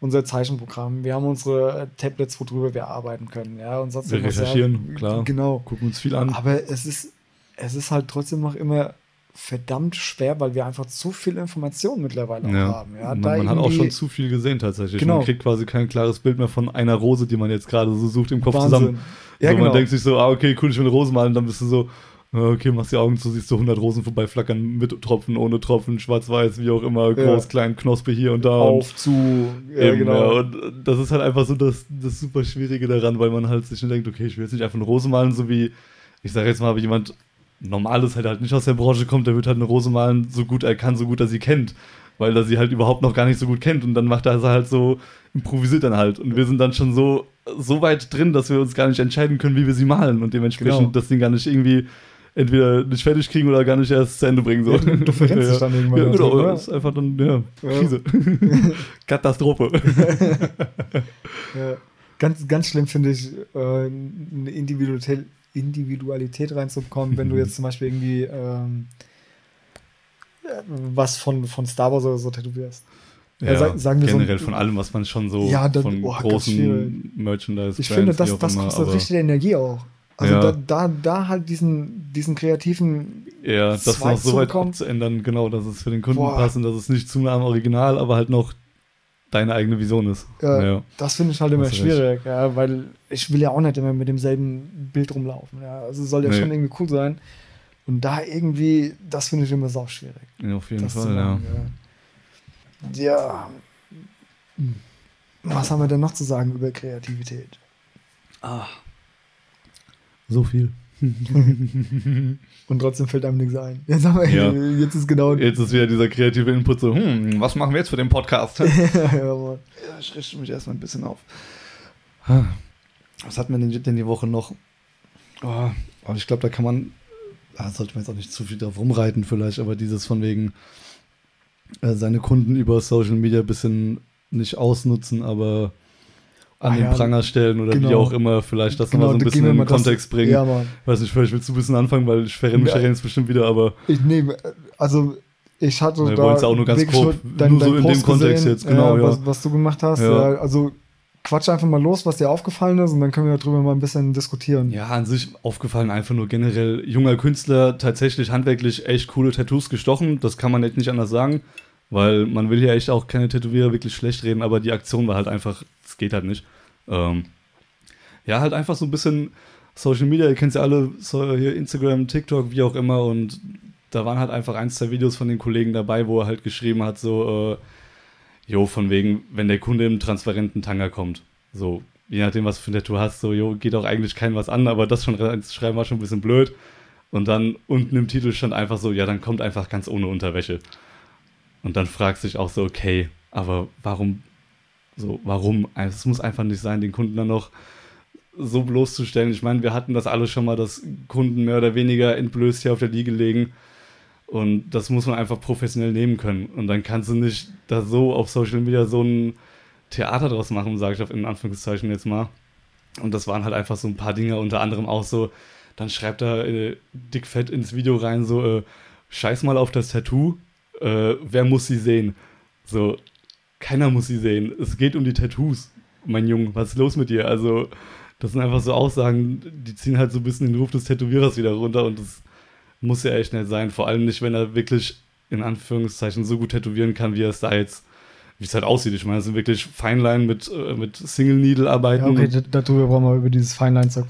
unser Zeichenprogramm, wir haben unsere Tablets, worüber wir arbeiten können. Ja, und sonst Wir recherchieren, ja, klar. Genau. Gucken uns viel an. Aber es ist, es ist halt trotzdem noch immer verdammt schwer, weil wir einfach zu viel Information mittlerweile Ja. haben. Ja, man man hat auch schon zu viel gesehen tatsächlich. Genau. Man kriegt quasi kein klares Bild mehr von einer Rose, die man jetzt gerade so sucht im Kopf Wahnsinn. zusammen. Ja, so, genau. Man denkt sich so, ah, okay, cool, ich will eine Rose malen, dann bist du so, okay, machst die Augen zu, siehst so 100 Rosen vorbeiflackern mit Tropfen, ohne Tropfen, schwarz-weiß, wie auch immer, groß, klein, Knospe hier und da. auf zu. Ja, Eben, genau. ja, und das ist halt einfach so das, das super Schwierige daran, weil man halt sich schon denkt, okay, ich will jetzt nicht einfach eine Rose malen, so wie, ich sage jetzt mal, wie jemand Normales halt halt nicht aus der Branche kommt, der wird halt eine Rose malen, so gut er kann, so gut er sie kennt, weil er sie halt überhaupt noch gar nicht so gut kennt und dann macht er sie halt so, improvisiert dann halt und wir sind dann schon so, so weit drin, dass wir uns gar nicht entscheiden können, wie wir sie malen und dementsprechend Genau. das Ding gar nicht irgendwie entweder nicht fertig kriegen oder gar nicht erst zu Ende bringen. So. Ja, du- verrennst dich dann irgendwann Ja, genau, das ist einfach dann, ja, Ja. Krise. Katastrophe. Ja. ganz, ganz schlimm finde ich, äh, eine Individualität, Individualität reinzubekommen, wenn du jetzt zum Beispiel irgendwie ähm, was von, von Star Wars oder so tätowierst. Ja, Ja, sa- sagen wir so generell ein- von allem, was man schon so Ja, das- von oh, großen. Merchandise Ich finde, das, das immer, kostet aber- richtig Energie auch. Also Ja. da, da, da halt diesen, diesen kreativen, Ja, das Zweig noch so weit zukommt. zu ändern, genau, dass es für den Kunden Boah. passt und dass es nicht zu nah am Original, aber halt noch deine eigene Vision ist. äh, ja. das finde ich halt immer schwierig, ja, weil ich will ja auch nicht immer mit demselben Bild rumlaufen. Ja. Also soll ja Nee. schon irgendwie cool sein. Und da irgendwie, das finde ich immer sau schwierig. ja, auf jeden Fall, ja. machen, ja. Ja. Was haben wir denn noch zu sagen über Kreativität? So viel. Und trotzdem fällt einem nichts ein. Jetzt, haben wir, Ja. jetzt ist genau. Jetzt ist wieder dieser kreative Input so, hm, was machen wir jetzt für den Podcast? ja, Mann. Ja, ich richte mich erstmal ein bisschen auf. Was hatten wir denn, denn die Woche noch? Oh, aber ich glaube, da kann man, da sollte man jetzt auch nicht zu viel drauf rumreiten vielleicht, aber dieses von wegen äh, seine Kunden über Social Media ein bisschen nicht ausnutzen, aber an Ah, den ja, Pranger stellen oder wie genau. auch immer, vielleicht das nochmal so ein bisschen wir in den das- Kontext bringen. Ja, Mann. Weiß nicht, vielleicht willst du ein bisschen anfangen, weil ich verrenne mich Ja. jetzt bestimmt wieder, aber Ich nehme, also ich hatte Wir da wollen's auch nur ganz grob, nur nur so in dem Kontext jetzt, genau, ja. Was, was du gemacht hast. Ja. also quatsch einfach mal los, was dir aufgefallen ist und dann können wir darüber mal ein bisschen diskutieren. Ja, an sich aufgefallen einfach nur generell junger Künstler, tatsächlich handwerklich echt coole Tattoos gestochen. Das kann man echt nicht anders sagen, weil man will ja echt auch keine Tätowierer wirklich schlecht reden, aber die Aktion war halt einfach, es geht halt nicht. Ähm, ja, halt einfach so ein bisschen Social Media, ihr kennt ja alle, so hier Instagram, TikTok, wie auch immer und da waren halt einfach ein, zwei Videos von den Kollegen dabei, wo er halt geschrieben hat, so, äh, jo, von wegen, wenn der Kunde im transparenten Tanga kommt. So, je nachdem, was für ein Tattoo hast, so, jo, geht auch eigentlich keinem was an, aber das schon reinzuschreiben war schon ein bisschen blöd. Und dann unten im Titel stand einfach so, ja, dann kommt einfach ganz ohne Unterwäsche. Und dann fragst du dich auch so, okay, aber warum, so, warum? Also, Es muss einfach nicht sein, den Kunden dann noch so bloßzustellen. Ich meine, wir hatten das alle schon mal, dass Kunden mehr oder weniger entblößt hier auf der Liege legen. Und das muss man einfach professionell nehmen können. Und dann kannst du nicht da so auf Social Media so ein Theater draus machen, sage ich auf in Anführungszeichen jetzt mal. Und das waren halt einfach so ein paar Dinge, unter anderem auch so, dann schreibt er äh, dickfett ins Video rein, so, äh, scheiß mal auf das Tattoo, äh, wer muss sie sehen? So, keiner muss sie sehen. Es geht um die Tattoos, mein Junge, was ist los mit dir? Also, das sind einfach so Aussagen, die ziehen halt so ein bisschen den Ruf des Tätowierers wieder runter und das muss ja echt nicht sein. Vor allem nicht, wenn er wirklich in Anführungszeichen so gut tätowieren kann, wie er es da jetzt, wie es halt aussieht. Ich meine, es sind wirklich Feinlein mit, äh, mit Single Needle arbeiten. Ja, okay, da- darüber brauchen wir über dieses Nein, nicht zu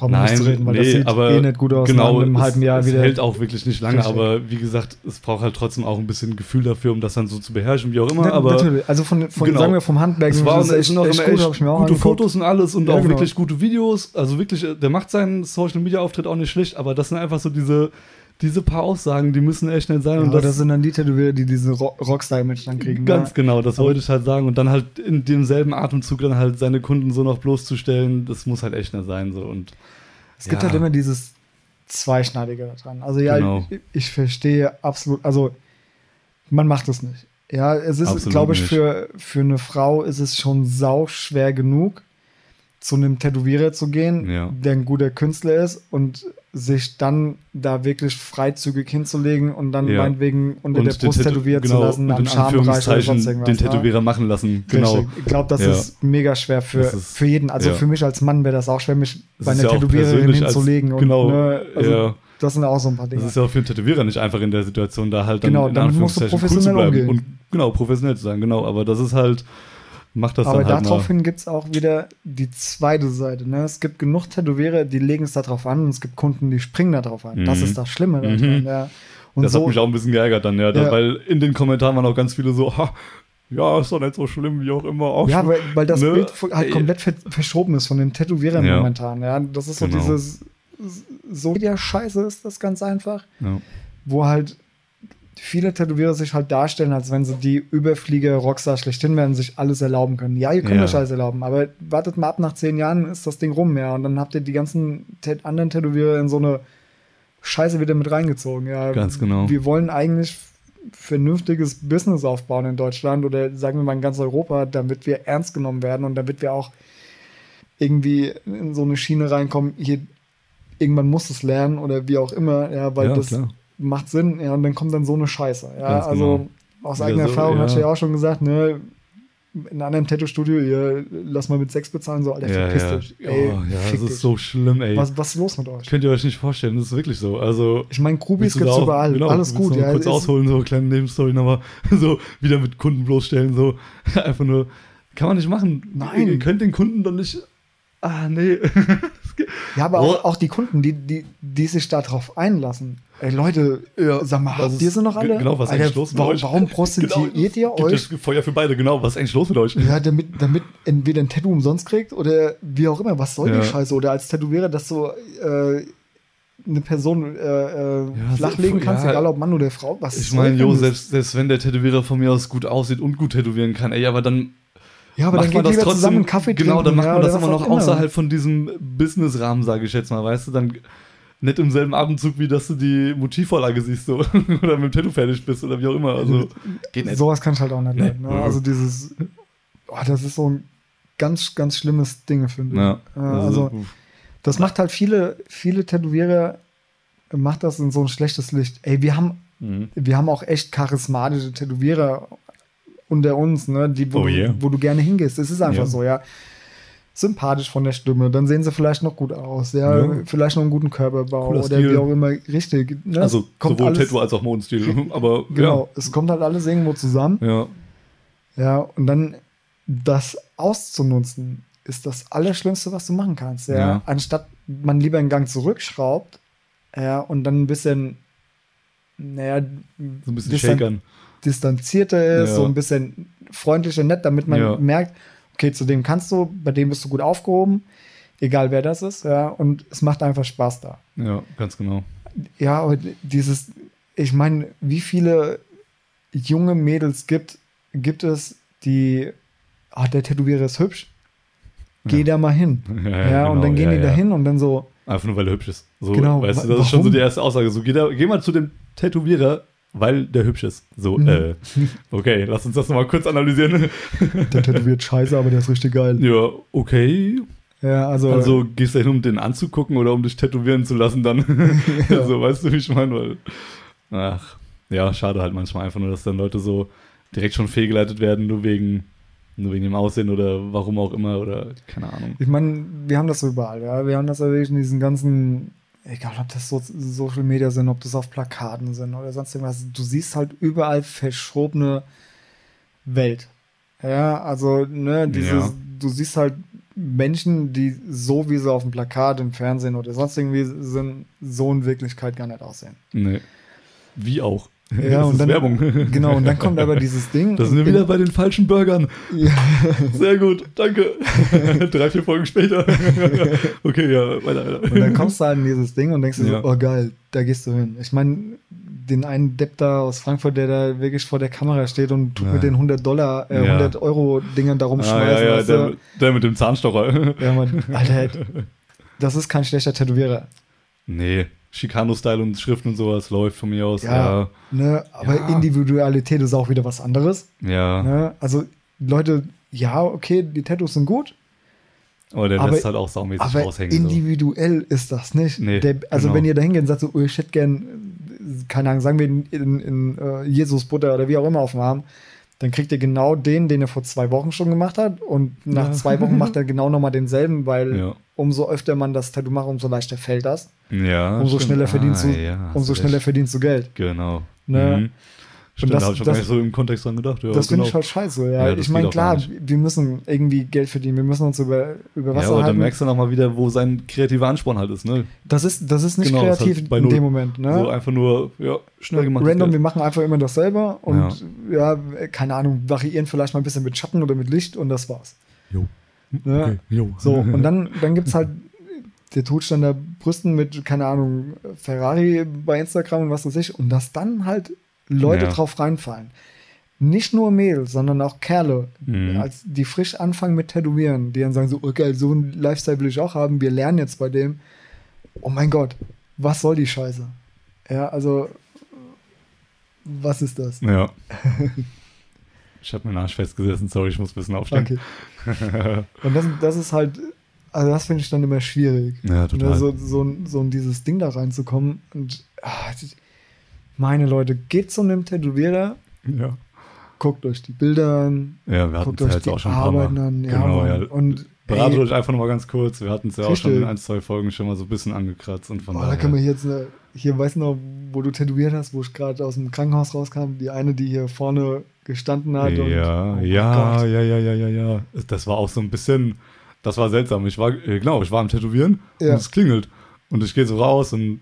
reden, weil das nee, sieht aber eh nicht gut aus genau, einem es, halben Jahr es wieder. hält auch wirklich nicht lange, Richtig. aber wie gesagt, es braucht halt trotzdem auch ein bisschen Gefühl dafür, um das dann so zu beherrschen, wie auch immer. Na- aber natürlich. Also von, von Genau. sagen wir vom Handwerk, es war das und es sind auch immer hab echt ich mir auch gute angeguckt. Fotos und alles und Ja, auch genau. wirklich gute Videos. Also wirklich, äh, der macht seinen Social Media Auftritt auch nicht schlecht, aber das sind einfach so diese, diese paar Aussagen, die müssen echt nicht sein. Ja, und aber das, das sind dann die Tätowierer, die diese Ro Rockstar-Image dann kriegen. Ganz ne? genau, das wollte ich halt sagen. Und dann halt in demselben Atemzug dann halt seine Kunden so noch bloßzustellen, das muss halt echt nicht sein. So. Und Es gibt Ja. halt immer dieses Zweischneidige daran. Also ja, Genau. ich, ich verstehe absolut, also man macht es nicht. Ja, es ist, glaube ich, nicht. für, für eine Frau ist es schon sau schwer genug, zu einem Tätowierer zu gehen, Ja. der ein guter Künstler ist und sich dann da wirklich freizügig hinzulegen und dann Ja. meinetwegen unter und der Brust tätowieren genau, zu lassen, am den Schambereich oder Anführungszeichen sonst irgendwas. den? Tätowierer machen lassen. Genau. Richtig. Ich glaube, das Ja. ist mega schwer für, ist- für jeden. Also ja. für mich als Mann wäre das auch schwer, mich Das bei einer ja Tätowiererin persönlich als- hinzulegen. genau, und, ne, also ja. Das sind auch so ein paar Dinge. Das ist ja auch für einen Tätowierer nicht einfach in der Situation, da halt dann Genau, in damit musst du Anführungszeichen professionell umgehen. Und genau, professionell zu sein, genau. Aber das ist halt, macht das Aber halt daraufhin gibt es auch wieder die zweite Seite. Ne? Es gibt genug Tätowierer, die legen es darauf an und es gibt Kunden, die springen darauf an. Das Mhm. ist das Schlimme daran. Mhm. Ja. Und das so, hat mich auch ein bisschen geärgert dann, ja, Ja. weil in den Kommentaren waren auch ganz viele so, ha, ja, ist doch nicht so schlimm, wie auch immer. Auch ja, weil, weil das ne? Bild halt komplett ver verschoben ist von den Tätowierern Ja. momentan. Ja? Das ist so Genau. dieses, so ja scheiße ist das ganz einfach. ja. wo halt viele Tätowierer sich halt darstellen, als wenn sie die Überflieger Rockstar schlechthin werden, sich alles erlauben können. Ja, ihr könnt Ja. euch alles erlauben, aber wartet mal ab, nach zehn Jahren ist das Ding rum, ja. Und dann habt ihr die ganzen Tät anderen Tätowierer in so eine Scheiße wieder mit reingezogen, ja. Ganz genau. Wir wollen eigentlich vernünftiges Business aufbauen in Deutschland oder sagen wir mal in ganz Europa, damit wir ernst genommen werden und damit wir auch irgendwie in so eine Schiene reinkommen, hier irgendwann muss es lernen oder wie auch immer, ja, weil Ja, das klar. Macht Sinn, ja, und dann kommt dann so eine Scheiße. Ja, Ganz also genau. aus Wieder eigener so, Erfahrung ja. hatte ich ja auch schon gesagt, ne, in einem Tattoo-Studio, ihr lass mal mit Sex bezahlen, so, Alter, Ja, verpiss ja. dich. Ey, oh, ja, das dich. ist so schlimm, ey. was, was ist los mit euch? Könnt ihr euch nicht vorstellen, das ist wirklich so. Also, Ich meine, du gibt's auch- überall, genau, alles gut, ja. Kurz ausholen, so kleine Nebenstory, aber so wieder mit Kunden bloßstellen, so einfach nur, kann man nicht machen. Nein. Ihr könnt den Kunden doch nicht, ah, nee. Ja, aber Oh. auch, auch die Kunden, die, die, die sich darauf einlassen. Ey, Leute, Ja, sag mal, was habt ihr sie noch alle? genau, was ist Alter, eigentlich los mit warum, euch? warum prostituiert Genau, ihr Gibt euch? es Feuer für beide, genau. Was ist eigentlich los mit euch? Ja, damit, damit entweder ein Tattoo umsonst kriegt oder wie auch immer. Was soll Ja. die Scheiße? Oder als Tätowierer, dass du äh, eine Person äh, äh, Ja, flachlegen so- kannst, egal ob Mann oder Frau. Was Ich meine, jo, das? selbst, selbst wenn der Tätowierer von mir aus gut aussieht und gut tätowieren kann, ey, aber dann Ja, aber dann macht man geht das lieber trotzdem, zusammen einen Kaffee trinken. genau, dann macht ja, man das immer noch immer. außerhalb von diesem Business-Rahmen, sage ich jetzt mal, weißt du, dann nicht im selben Abendzug, wie dass du die Motivvorlage siehst, so, oder mit dem Tattoo fertig bist, oder wie auch immer, also, geht nicht. Sowas kann ich halt auch nicht Nee. leiden. Ne? Also dieses, oh, das ist so ein ganz, ganz schlimmes Ding, finde ich. Ja, Äh, also, uff. das macht halt viele, viele Tätowierer, macht das in so ein schlechtes Licht. Ey, wir haben, Mhm. wir haben auch echt charismatische Tätowierer unter uns, ne? Die, wo, Oh yeah. du, wo du gerne hingehst. Es ist einfach Ja. so, ja. Sympathisch von der Stimme, dann sehen sie vielleicht noch gut aus, ja, Ja. vielleicht noch einen guten Körperbau Cooler oder Stil. wie auch immer, richtig. Ne? Also, kommt sowohl alles, Tattoo als auch Modenstil, aber, Genau, es kommt halt alles irgendwo zusammen. ja. Ja, Ja, und dann das auszunutzen, ist das Allerschlimmste, was du machen kannst. Ja? Ja. Anstatt man lieber einen Gang zurückschraubt, ja, und dann ein bisschen, naja, so ein bisschen distan- shakern. distanzierter ist, Ja. so ein bisschen freundlicher, nett, damit man Ja. merkt, okay, zu dem kannst du, bei dem bist du gut aufgehoben, egal wer das ist, ja, und es macht einfach Spaß da. Ja, ganz genau. Ja, aber dieses, ich meine, wie viele junge Mädels gibt, gibt es, die, ah, der Tätowierer ist hübsch, geh Ja. da mal hin. Ja, Ja, und genau, dann gehen ja, die ja. da hin und dann so, Einfach nur, weil er hübsch ist. So, Genau, weißt du, das ist schon so warum? die erste Aussage. So, geh, da, geh mal zu dem Tätowierer, weil der hübsch ist. So, Mhm. äh, okay, lass uns das nochmal kurz analysieren. der tätowiert scheiße, aber der ist richtig geil. ja, okay. Ja, also, Also gehst du hin, um den anzugucken oder um dich tätowieren zu lassen dann? Ja. so, weißt du, wie ich meine? Weil, ach, ja, schade halt manchmal einfach nur, dass dann Leute so direkt schon fehlgeleitet werden, nur wegen, nur wegen dem Aussehen oder warum auch immer oder keine Ahnung. ich meine, wir haben das so überall, ja. Wir haben das ja wirklich in diesen ganzen, egal ob das so Social Media sind, ob das auf Plakaten sind oder sonst irgendwas. Du siehst halt überall verschobene Welt. Ja, also, ne, dieses, Ja. du siehst halt Menschen, die so wie sie auf dem Plakat, im Fernsehen oder sonst irgendwie sind, so in Wirklichkeit gar nicht aussehen. Nee. Wie auch. Ja, das und ist dann, Werbung. Genau, und dann kommt aber dieses Ding. Da sind wir in- wieder bei den falschen Burgern. Ja. Sehr gut, danke. Drei, vier Folgen später. okay, ja, weiter, weiter. Und dann kommst du halt in dieses Ding und denkst dir Ja. so, oh geil, da gehst du hin. Ich meine, den einen Depp da aus Frankfurt, der da wirklich vor der Kamera steht und tut Ja. mit den 100 Dollar, äh, Ja. 100 Euro Dingern da Ah, rumschmeißen. ja, der, der mit dem Zahnstocher. ja, man, Alter, das ist kein schlechter Tätowierer. Nee, Chicano-Style und Schriften und sowas läuft von mir aus. Ja, Ja, Ne, aber Ja. Individualität ist auch wieder was anderes. ja. Ne? Also Leute, ja, okay, die Tattoos sind gut, aber der lässt halt auch saumäßig aber raushängen. So. individuell ist das nicht. Nee, der, also genau. wenn ihr da hingeht und sagt so, oh, ich hätte gern, äh, keine Ahnung, sagen wir in, in, in äh, Jesus Butter oder wie auch immer auf dem Arm, dann kriegt ihr genau den, den er vor zwei Wochen schon gemacht hat und nach Ja. zwei Wochen macht er genau nochmal denselben, weil Ja. umso öfter man das Tattoo macht, umso leichter fällt das. Ja, umso stimmt. schneller verdienst ah, du, umso schneller verdienst du Geld. Genau. Ne? Mhm. Stimmt, das- da habe ich das- gar nicht so im Kontext dran gedacht. Ja, das finde genau. ich halt scheiße. Ja. Ja, das ich meine, klar, wir müssen irgendwie Geld verdienen, wir müssen uns über, über Ja, Wasser aber dann halten. merkst du nochmal wieder, wo sein kreativer Ansporn halt ist. Ne? das, ist, das ist nicht Genau, das kreativ halt in dem Moment. Ne? So einfach nur, ja, schnell gemacht. Random, wir machen einfach immer dasselbe und ja. keine Ahnung, variieren vielleicht mal ein bisschen mit Schatten oder mit Licht und das war's. Jo. Ne? Okay, jo. So, und dann, dann gibt es halt, der dann da Brüsten mit, keine Ahnung, Ferrari bei Instagram und was weiß ich, und dass dann halt Leute Ja. drauf reinfallen. Nicht nur Mädels, sondern auch Kerle, Mhm. als die frisch anfangen mit Tätowieren, die dann sagen so, okay, so ein Lifestyle will ich auch haben, wir lernen jetzt bei dem. Oh mein Gott, was soll die Scheiße? Ja, also, was ist das? Ja. ich habe meinen Arsch festgesessen, sorry, ich muss ein bisschen aufstehen. Okay. Und das, das ist halt also das finde ich dann immer schwierig. Ja, total. Ne, so, so, so in dieses Ding da reinzukommen. Und ah, meine Leute, geht zu einem Tätowierer, Ja. guckt euch die Bilder an, Ja, wir hatten guckt es ja euch jetzt die auch schon ein paar Arbeiten Mal. an. Ja, Genau, ja. Und Beratet euch einfach nochmal ganz kurz. Wir hatten es ja auch schon in ein, zwei Folgen schon mal so ein bisschen angekratzt. Und von Oh, da daher. können wir jetzt, eine, hier, weißt du noch, wo du tätowiert hast, wo ich gerade aus dem Krankenhaus rauskam, die eine, die hier vorne gestanden hat. und, ja, oh mein ja, Gott. ja, ja, ja, ja, ja. Das war auch so ein bisschen, das war seltsam. Ich war, äh, genau, ich war am Tätowieren Ja. und es klingelt. Und ich gehe so raus und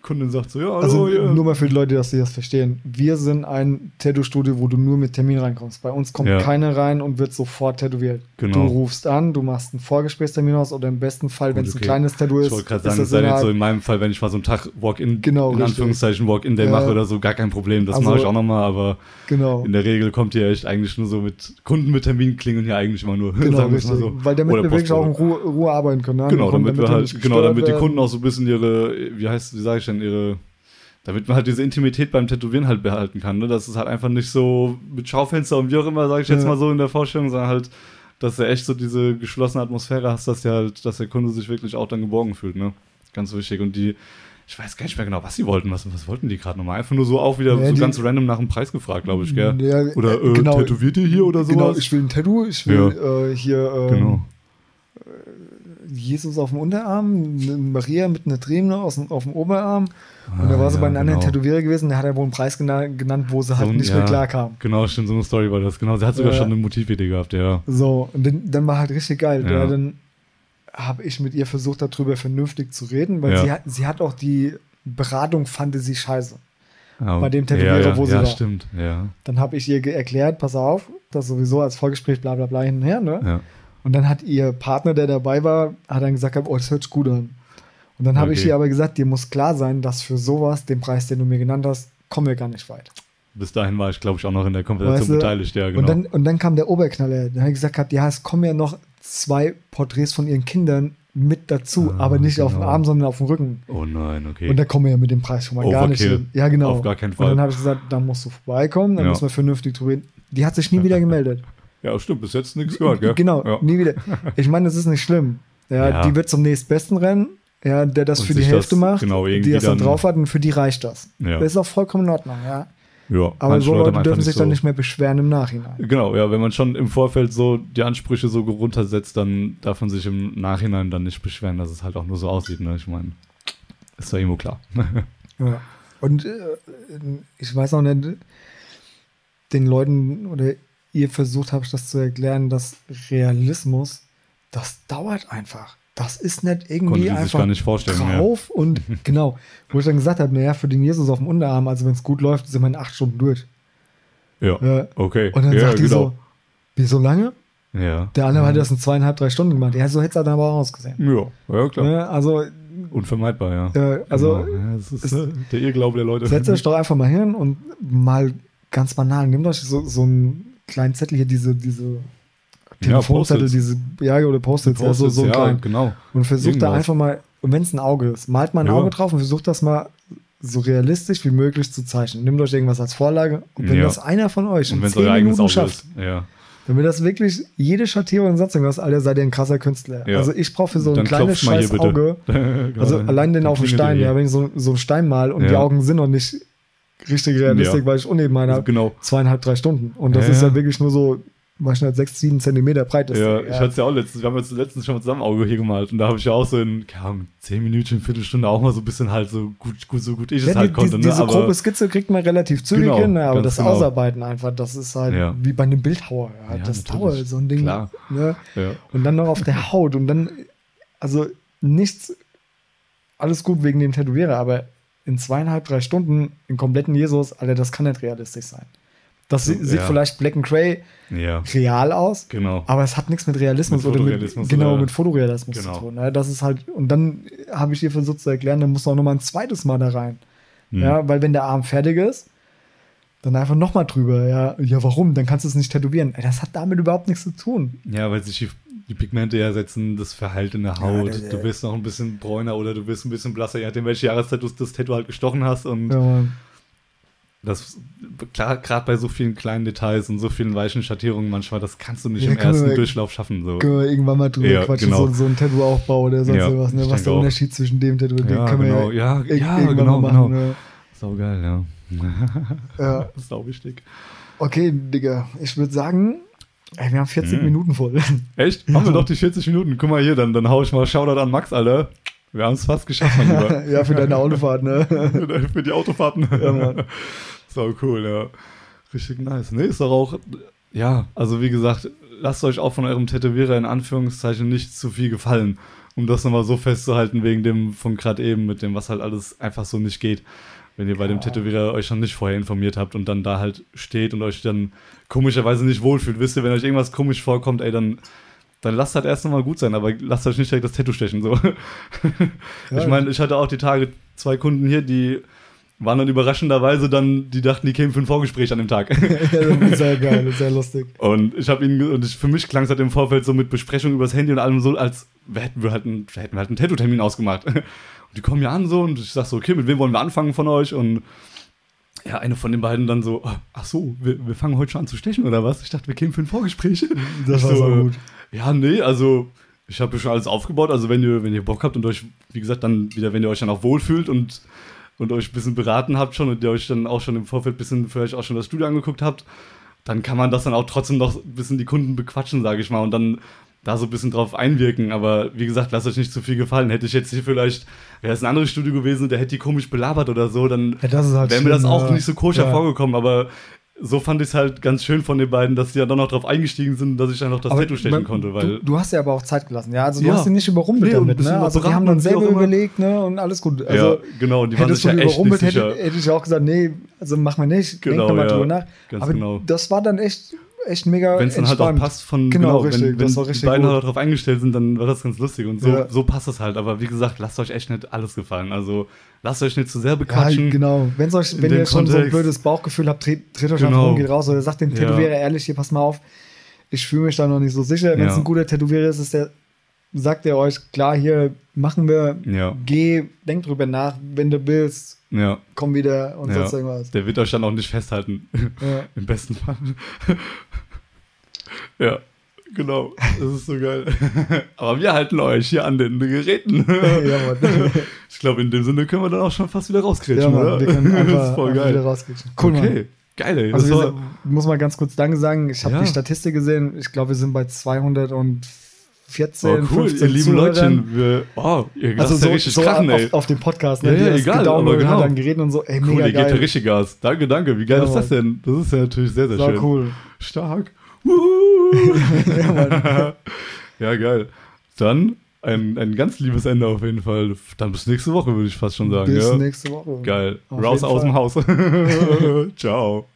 Kundin sagt so, ja, hallo, Also ja. nur mal für die Leute, dass sie das verstehen. Wir sind ein Tattoo-Studio, wo du nur mit Termin reinkommst. Bei uns kommt Ja. keiner rein und wird sofort tätowiert. Genau. Du rufst an, du machst einen Vorgesprächstermin aus oder im besten Fall, wenn es okay. ein kleines Tattoo Ich ist, wollte gerade sagen, das sei jetzt so in meinem Fall, wenn ich mal so einen Tag Walk-in, Genau, in richtig. Anführungszeichen Walk-in-Day Ja. mache oder so, gar kein Problem. Das Also- mache ich auch nochmal, aber genau. in der Regel kommt ihr echt eigentlich nur so mit Kunden mit Termin klingeln ja eigentlich immer nur. Genau, sagen richtig. mal so. Weil damit Oder wir wirklich auch in. Ruhe, Ruhe arbeiten können. Ne? Genau, damit wir die halt, genau, damit die. Kunden auch so ein bisschen ihre, wie heißt, wie sage ich denn, ihre, damit man halt diese Intimität beim Tätowieren halt behalten kann, ne? Das ist halt einfach nicht so mit Schaufenster und wie auch immer, sage ich jetzt Ja. mal so in der Vorstellung, sondern halt, dass du echt so diese geschlossene Atmosphäre hast, dass ja halt, dass der Kunde sich wirklich auch dann geborgen fühlt, ne? Ganz wichtig. Und die, ich weiß gar nicht mehr genau, was sie wollten. Was, was wollten die gerade nochmal? Einfach nur so auch wieder Ja, so die- ganz random nach dem Preis gefragt, glaube ich, gell? Ja, Oder äh, äh, genau. tätowiert ihr hier oder sowas? Genau, ich will ein Tattoo, ich will äh, hier ähm, Genau. Jesus auf dem Unterarm, Maria mit einer Träne aus dem, auf dem Oberarm. Und da Ah, war sie ja, bei einem anderen genau. Tätowierer gewesen, der hat ja wohl einen Preis gena genannt, wo sie halt So nicht ja, mehr klarkam. Genau, stimmt, so eine Story war das. Genau, sie hat sogar Ja. schon eine Motividee gehabt, ja. So, und dann, dann war halt richtig geil. Ja. Dann habe ich mit ihr versucht, darüber vernünftig zu reden, weil sie, hat, sie hat auch die Beratung, fand sie scheiße. ja. Bei dem Tätowierer, ja, ja, wo sie ja, war. stimmt, ja. Dann habe ich ihr erklärt, pass auf, das sowieso als Vorgespräch bla bla bla hin und her, ne? ja. Und dann hat ihr Partner, der dabei war, hat dann gesagt, oh, das hört sich gut an. Und dann habe ich Okay. ihr aber gesagt, dir muss klar sein, dass für sowas, den Preis, den du mir genannt hast, kommen wir gar nicht weit. Bis dahin war ich, glaube ich, auch noch in der Konversation Weißt beteiligt, ja, genau. Und, dann, und dann kam der Oberknaller. Dann hat gesagt, ja, es kommen ja noch zwei Porträts von ihren Kindern mit dazu, Ah, aber nicht auf dem genau. Arm, sondern auf dem Rücken. oh nein, okay. Und da kommen wir ja mit dem Preis schon mal gar nicht Overkill. hin. Ja, genau. Auf gar keinen Und Fall. dann habe ich gesagt, da musst du vorbeikommen, dann Ja. müssen wir vernünftig drüber reden. Die hat sich nie wieder gemeldet. Ja, stimmt, bis jetzt nichts gehört, gell? Genau, Ja. nie wieder. Ich meine, das ist nicht schlimm. Ja, Ja. Die wird zum nächstbesten rennen, ja, der das Und für die Hälfte das macht, genau die das dann dann- drauf hat und für die reicht das. Ja. Das ist auch vollkommen in Ordnung, ja. Ja, Aber so Leute dürfen sich so- dann nicht mehr beschweren im Nachhinein. Genau, ja, wenn man schon im Vorfeld so die Ansprüche so runtersetzt, dann darf man sich im Nachhinein dann nicht beschweren, dass es halt auch nur so aussieht, ne? Ich meine, ist doch irgendwo klar. Ja. Und äh, ich weiß auch nicht, den Leuten oder ihr versucht habt, das zu erklären, dass Realismus, das dauert einfach. Das ist nicht Konnte irgendwie sich einfach nicht vorstellen, ja. drauf und genau, wo ich dann gesagt habe, naja, für den Jesus auf dem Unterarm, also wenn es gut läuft, sind wir in acht Stunden durch. Ja, Ja. okay. Und dann ja, sagt die so, wie so lange? Ja. Der andere hat das in zweieinhalb, drei Stunden gemacht. Ja, so hätte es dann aber auch ausgesehen. Ja, ja, klar. Ne? Also, Unvermeidbar, ja. äh, also genau. ja, das ist es- äh, der Irrglaube der Leute. setzt euch doch einfach mal hin und mal ganz banal, nehmt euch so, so einen kleinen Zettel hier, diese, diese Telefonzettel, Post-its. diese, ja, oder Post-its, ja, so, so ja, kleinen. genau. Und versucht da Irgendwas. einfach mal, und wenn es ein Auge ist, malt mal ein Ja. Auge drauf und versucht das mal so realistisch wie möglich zu zeichnen. Nehmt euch irgendwas als Vorlage und wenn Ja. das einer von euch Und in wenn es zehn Minuten Auge schafft, ist. Ja. damit das wirklich jede Schattierung und sonst irgendwas, Alter, seid ihr ein krasser Künstler. Ja. Also ich brauche für so ein Dann kleines scheiß. Auge, also allein den Dann auf dem klingelt Stein, ja, wenn ich so, so einen Stein mal und die Ja. Augen sind noch nicht richtig realistisch, Ja. weil ich uneben meine Also genau. zweieinhalb, drei Stunden. Und das Ja, ist ja ja. wirklich nur so, wahrscheinlich sechs, sieben Zentimeter breit ist. Ja, der, ich hatte es ja auch letztens, wir haben jetzt letztens schon mal zusammen Auge hier gemalt und da habe ich ja auch so in, keine Ahnung, zehn Minuten, Viertelstunde auch mal so ein bisschen halt so gut, gut so gut ich Ja, es halt die, konnte, die, ne? diese Aber grobe Skizze kriegt man relativ zügig Genau, hin, ne? aber das genau. Ausarbeiten einfach, das ist halt Ja. wie bei einem Bildhauer. Ja, Ja, das dauert so ein Ding. Ne? ja. Und dann noch auf der Haut und dann, also nichts, alles gut wegen dem Tätowierer, aber in zweieinhalb, drei Stunden einen kompletten Jesus, Alter, das kann nicht realistisch sein. Das So, sie- sieht ja. vielleicht Black and Gray ja, real aus, genau. aber es hat nichts mit Realismus Mit oder mit, genau, mit Fotorealismus Genau. zu tun. Ne? Das ist halt, und dann habe ich ihr versucht zu erklären, dann musst du auch noch mal ein zweites Mal da rein. Hm. Ja, weil wenn der Arm fertig ist, dann einfach noch mal drüber. Ja, ja, warum? Dann kannst du es nicht tätowieren. Das hat damit überhaupt nichts zu tun. Ja, weil sich die, die Pigmente ja setzen, das Verhalten in der Ja, Haut. der- der- du bist noch ein bisschen bräuner oder du bist ein bisschen blasser, je nachdem, welche Jahreszeit du das Tattoo halt gestochen hast. Und Ja, das gerade bei so vielen kleinen Details und so vielen weichen Schattierungen manchmal, das kannst du nicht Ja, im ersten wir- Durchlauf schaffen. So. Können wir irgendwann mal drüber Ja, quatschen, genau. so, so ein Tattoo-Aufbau oder sonst Ja, ne? Was denke der auch. Unterschied zwischen dem Tattoo und dem Ja, können genau. wir Ja, ir- ja, irgendwann genau, mal genau. machen. Ne? Sau geil, ja. Ja. Auch wichtig. Okay, Digga, ich würde sagen, ey, wir haben 40 Mhm. Minuten voll. Echt? Haben wir doch die 40 Minuten. Guck mal hier, dann, dann hau ich mal Shoutout an Max, Alter. Wir haben es fast geschafft, mein Lieber. ja, für deine Autofahrt, ne? Für die Autofahrten. Ja. Sau cool, ja. Richtig nice. Nee, ist doch auch, ja, also wie gesagt, lasst euch auch von eurem Tätowierer in Anführungszeichen nicht zu viel gefallen, um das nochmal so festzuhalten wegen dem von gerade eben, mit dem, was halt alles einfach so nicht geht. Wenn ihr bei dem. Tätowierer euch schon nicht vorher informiert habt und dann da halt steht und euch dann komischerweise nicht wohlfühlt. Wisst ihr, wenn euch irgendwas komisch vorkommt, ey, dann, dann lasst halt erst nochmal gut sein, aber lasst euch nicht direkt das Tattoo stechen, so. Ja. Ich meine, ich hatte auch die Tage zwei Kunden hier, die waren dann überraschenderweise dann, die dachten, die kämen für ein Vorgespräch an dem Tag. ja, das ist sehr geil, sehr lustig. Und ich habe ihnen, und ich, für mich klang es halt im Vorfeld so mit Besprechung übers Handy und allem so, als hätten wir halt einen, hätten wir halt einen Tattoo-Termin ausgemacht. Und die kommen ja an so und ich sag so, okay, mit wem wollen wir anfangen von euch? Und ja, eine von den beiden dann so, ach so, wir, wir fangen heute schon an zu stechen oder was? Ich dachte, wir kämen für ein Vorgespräch. Das war Ich so gut. Ja, nee, also ich habe schon alles aufgebaut. Also wenn ihr, wenn ihr Bock habt und euch, wie gesagt, dann wieder, wenn ihr euch dann auch wohlfühlt und, und euch ein bisschen beraten habt schon und ihr euch dann auch schon im Vorfeld ein bisschen vielleicht auch schon das Studio angeguckt habt, dann kann man das dann auch trotzdem noch ein bisschen die Kunden bequatschen, sage ich mal, und dann da so ein bisschen drauf einwirken. Aber wie gesagt, lasst euch nicht zu viel gefallen. Hätte ich jetzt hier vielleicht, wäre es ein anderes Studio gewesen, der hätte die komisch belabert oder so, dann Ja, halt wäre mir das auch nicht so koscher Ja. vorgekommen. Aber so fand ich es halt ganz schön von den beiden, dass die ja dann noch drauf eingestiegen sind, dass ich dann noch das Aber Tattoo stechen man- konnte. du, Weil du hast ja aber auch Zeit gelassen, ja. Also du Ja. hast ihn nicht überrumpelt Nee, damit, ne? Also die haben dann selber überlegt, ne? Und alles gut. Also ja, genau, und die waren sich du ja echt nicht überrumpelt, hätte, sicher. hätte ich auch gesagt, nee, also mach mal nicht, Genau, denk nochmal ja. drüber nach. Ganz aber genau. das war dann echt, echt mega Wenn es dann halt auch passt von Genau, genau, richtig, wenn, wenn die beiden gut. darauf eingestellt sind, dann war das ganz lustig und so, Ja. so passt es halt. Aber wie gesagt, lasst euch echt nicht alles gefallen. Also lasst euch nicht zu sehr Ja, bequatschen. genau. Wenn's euch, wenn ihr schon so ein Kontext. blödes Bauchgefühl habt, dreht, dreht euch einfach Genau. um, geht raus oder sagt dem Ja. Tätowierer ehrlich, hier, pass mal auf, ich fühle mich da noch nicht so sicher. Wenn es Ja. ein guter Tätowierer ist, ist der, sagt er euch, klar, hier machen wir, Ja, geh, denk drüber nach, wenn du willst, ja. komm wieder und Ja. sonst irgendwas. Der wird euch dann auch nicht festhalten. Ja. Im besten Fall. ja, genau. Das ist so geil. Aber wir halten euch hier an den Geräten. ja, Mann. Ich glaube, in dem Sinne können wir dann auch schon fast wieder rauskretschen, ja, oder? wir können einfach, das ist voll geil. wieder. Cool, okay, Mann. geil, ey. Also sind, muss mal ganz kurz Danke sagen. Ich habe Ja. die Statistik gesehen. Ich glaube, wir sind bei 214, oh, cool, 15 ihr lieben. Leutchen. Wir, oh, ihr Also ja so, richtig so krachen, ey. auf, auf dem Podcast, Ja, ne? ja, die das egal, gedownloadet genau. dann Geräten und so. Ey, Cool, mega ihr gebt ja geil. richtig Gas. Danke, danke. Wie geil Ja, ist das denn? Das ist ja natürlich sehr, sehr War schön. cool. Stark. Ja, ja, geil. Dann ein, ein ganz liebes Ende auf jeden Fall. Dann bis nächste Woche, würde ich fast schon sagen. Bis ja? nächste Woche. Geil. Auf Raus aus dem Fall. Haus. Ciao.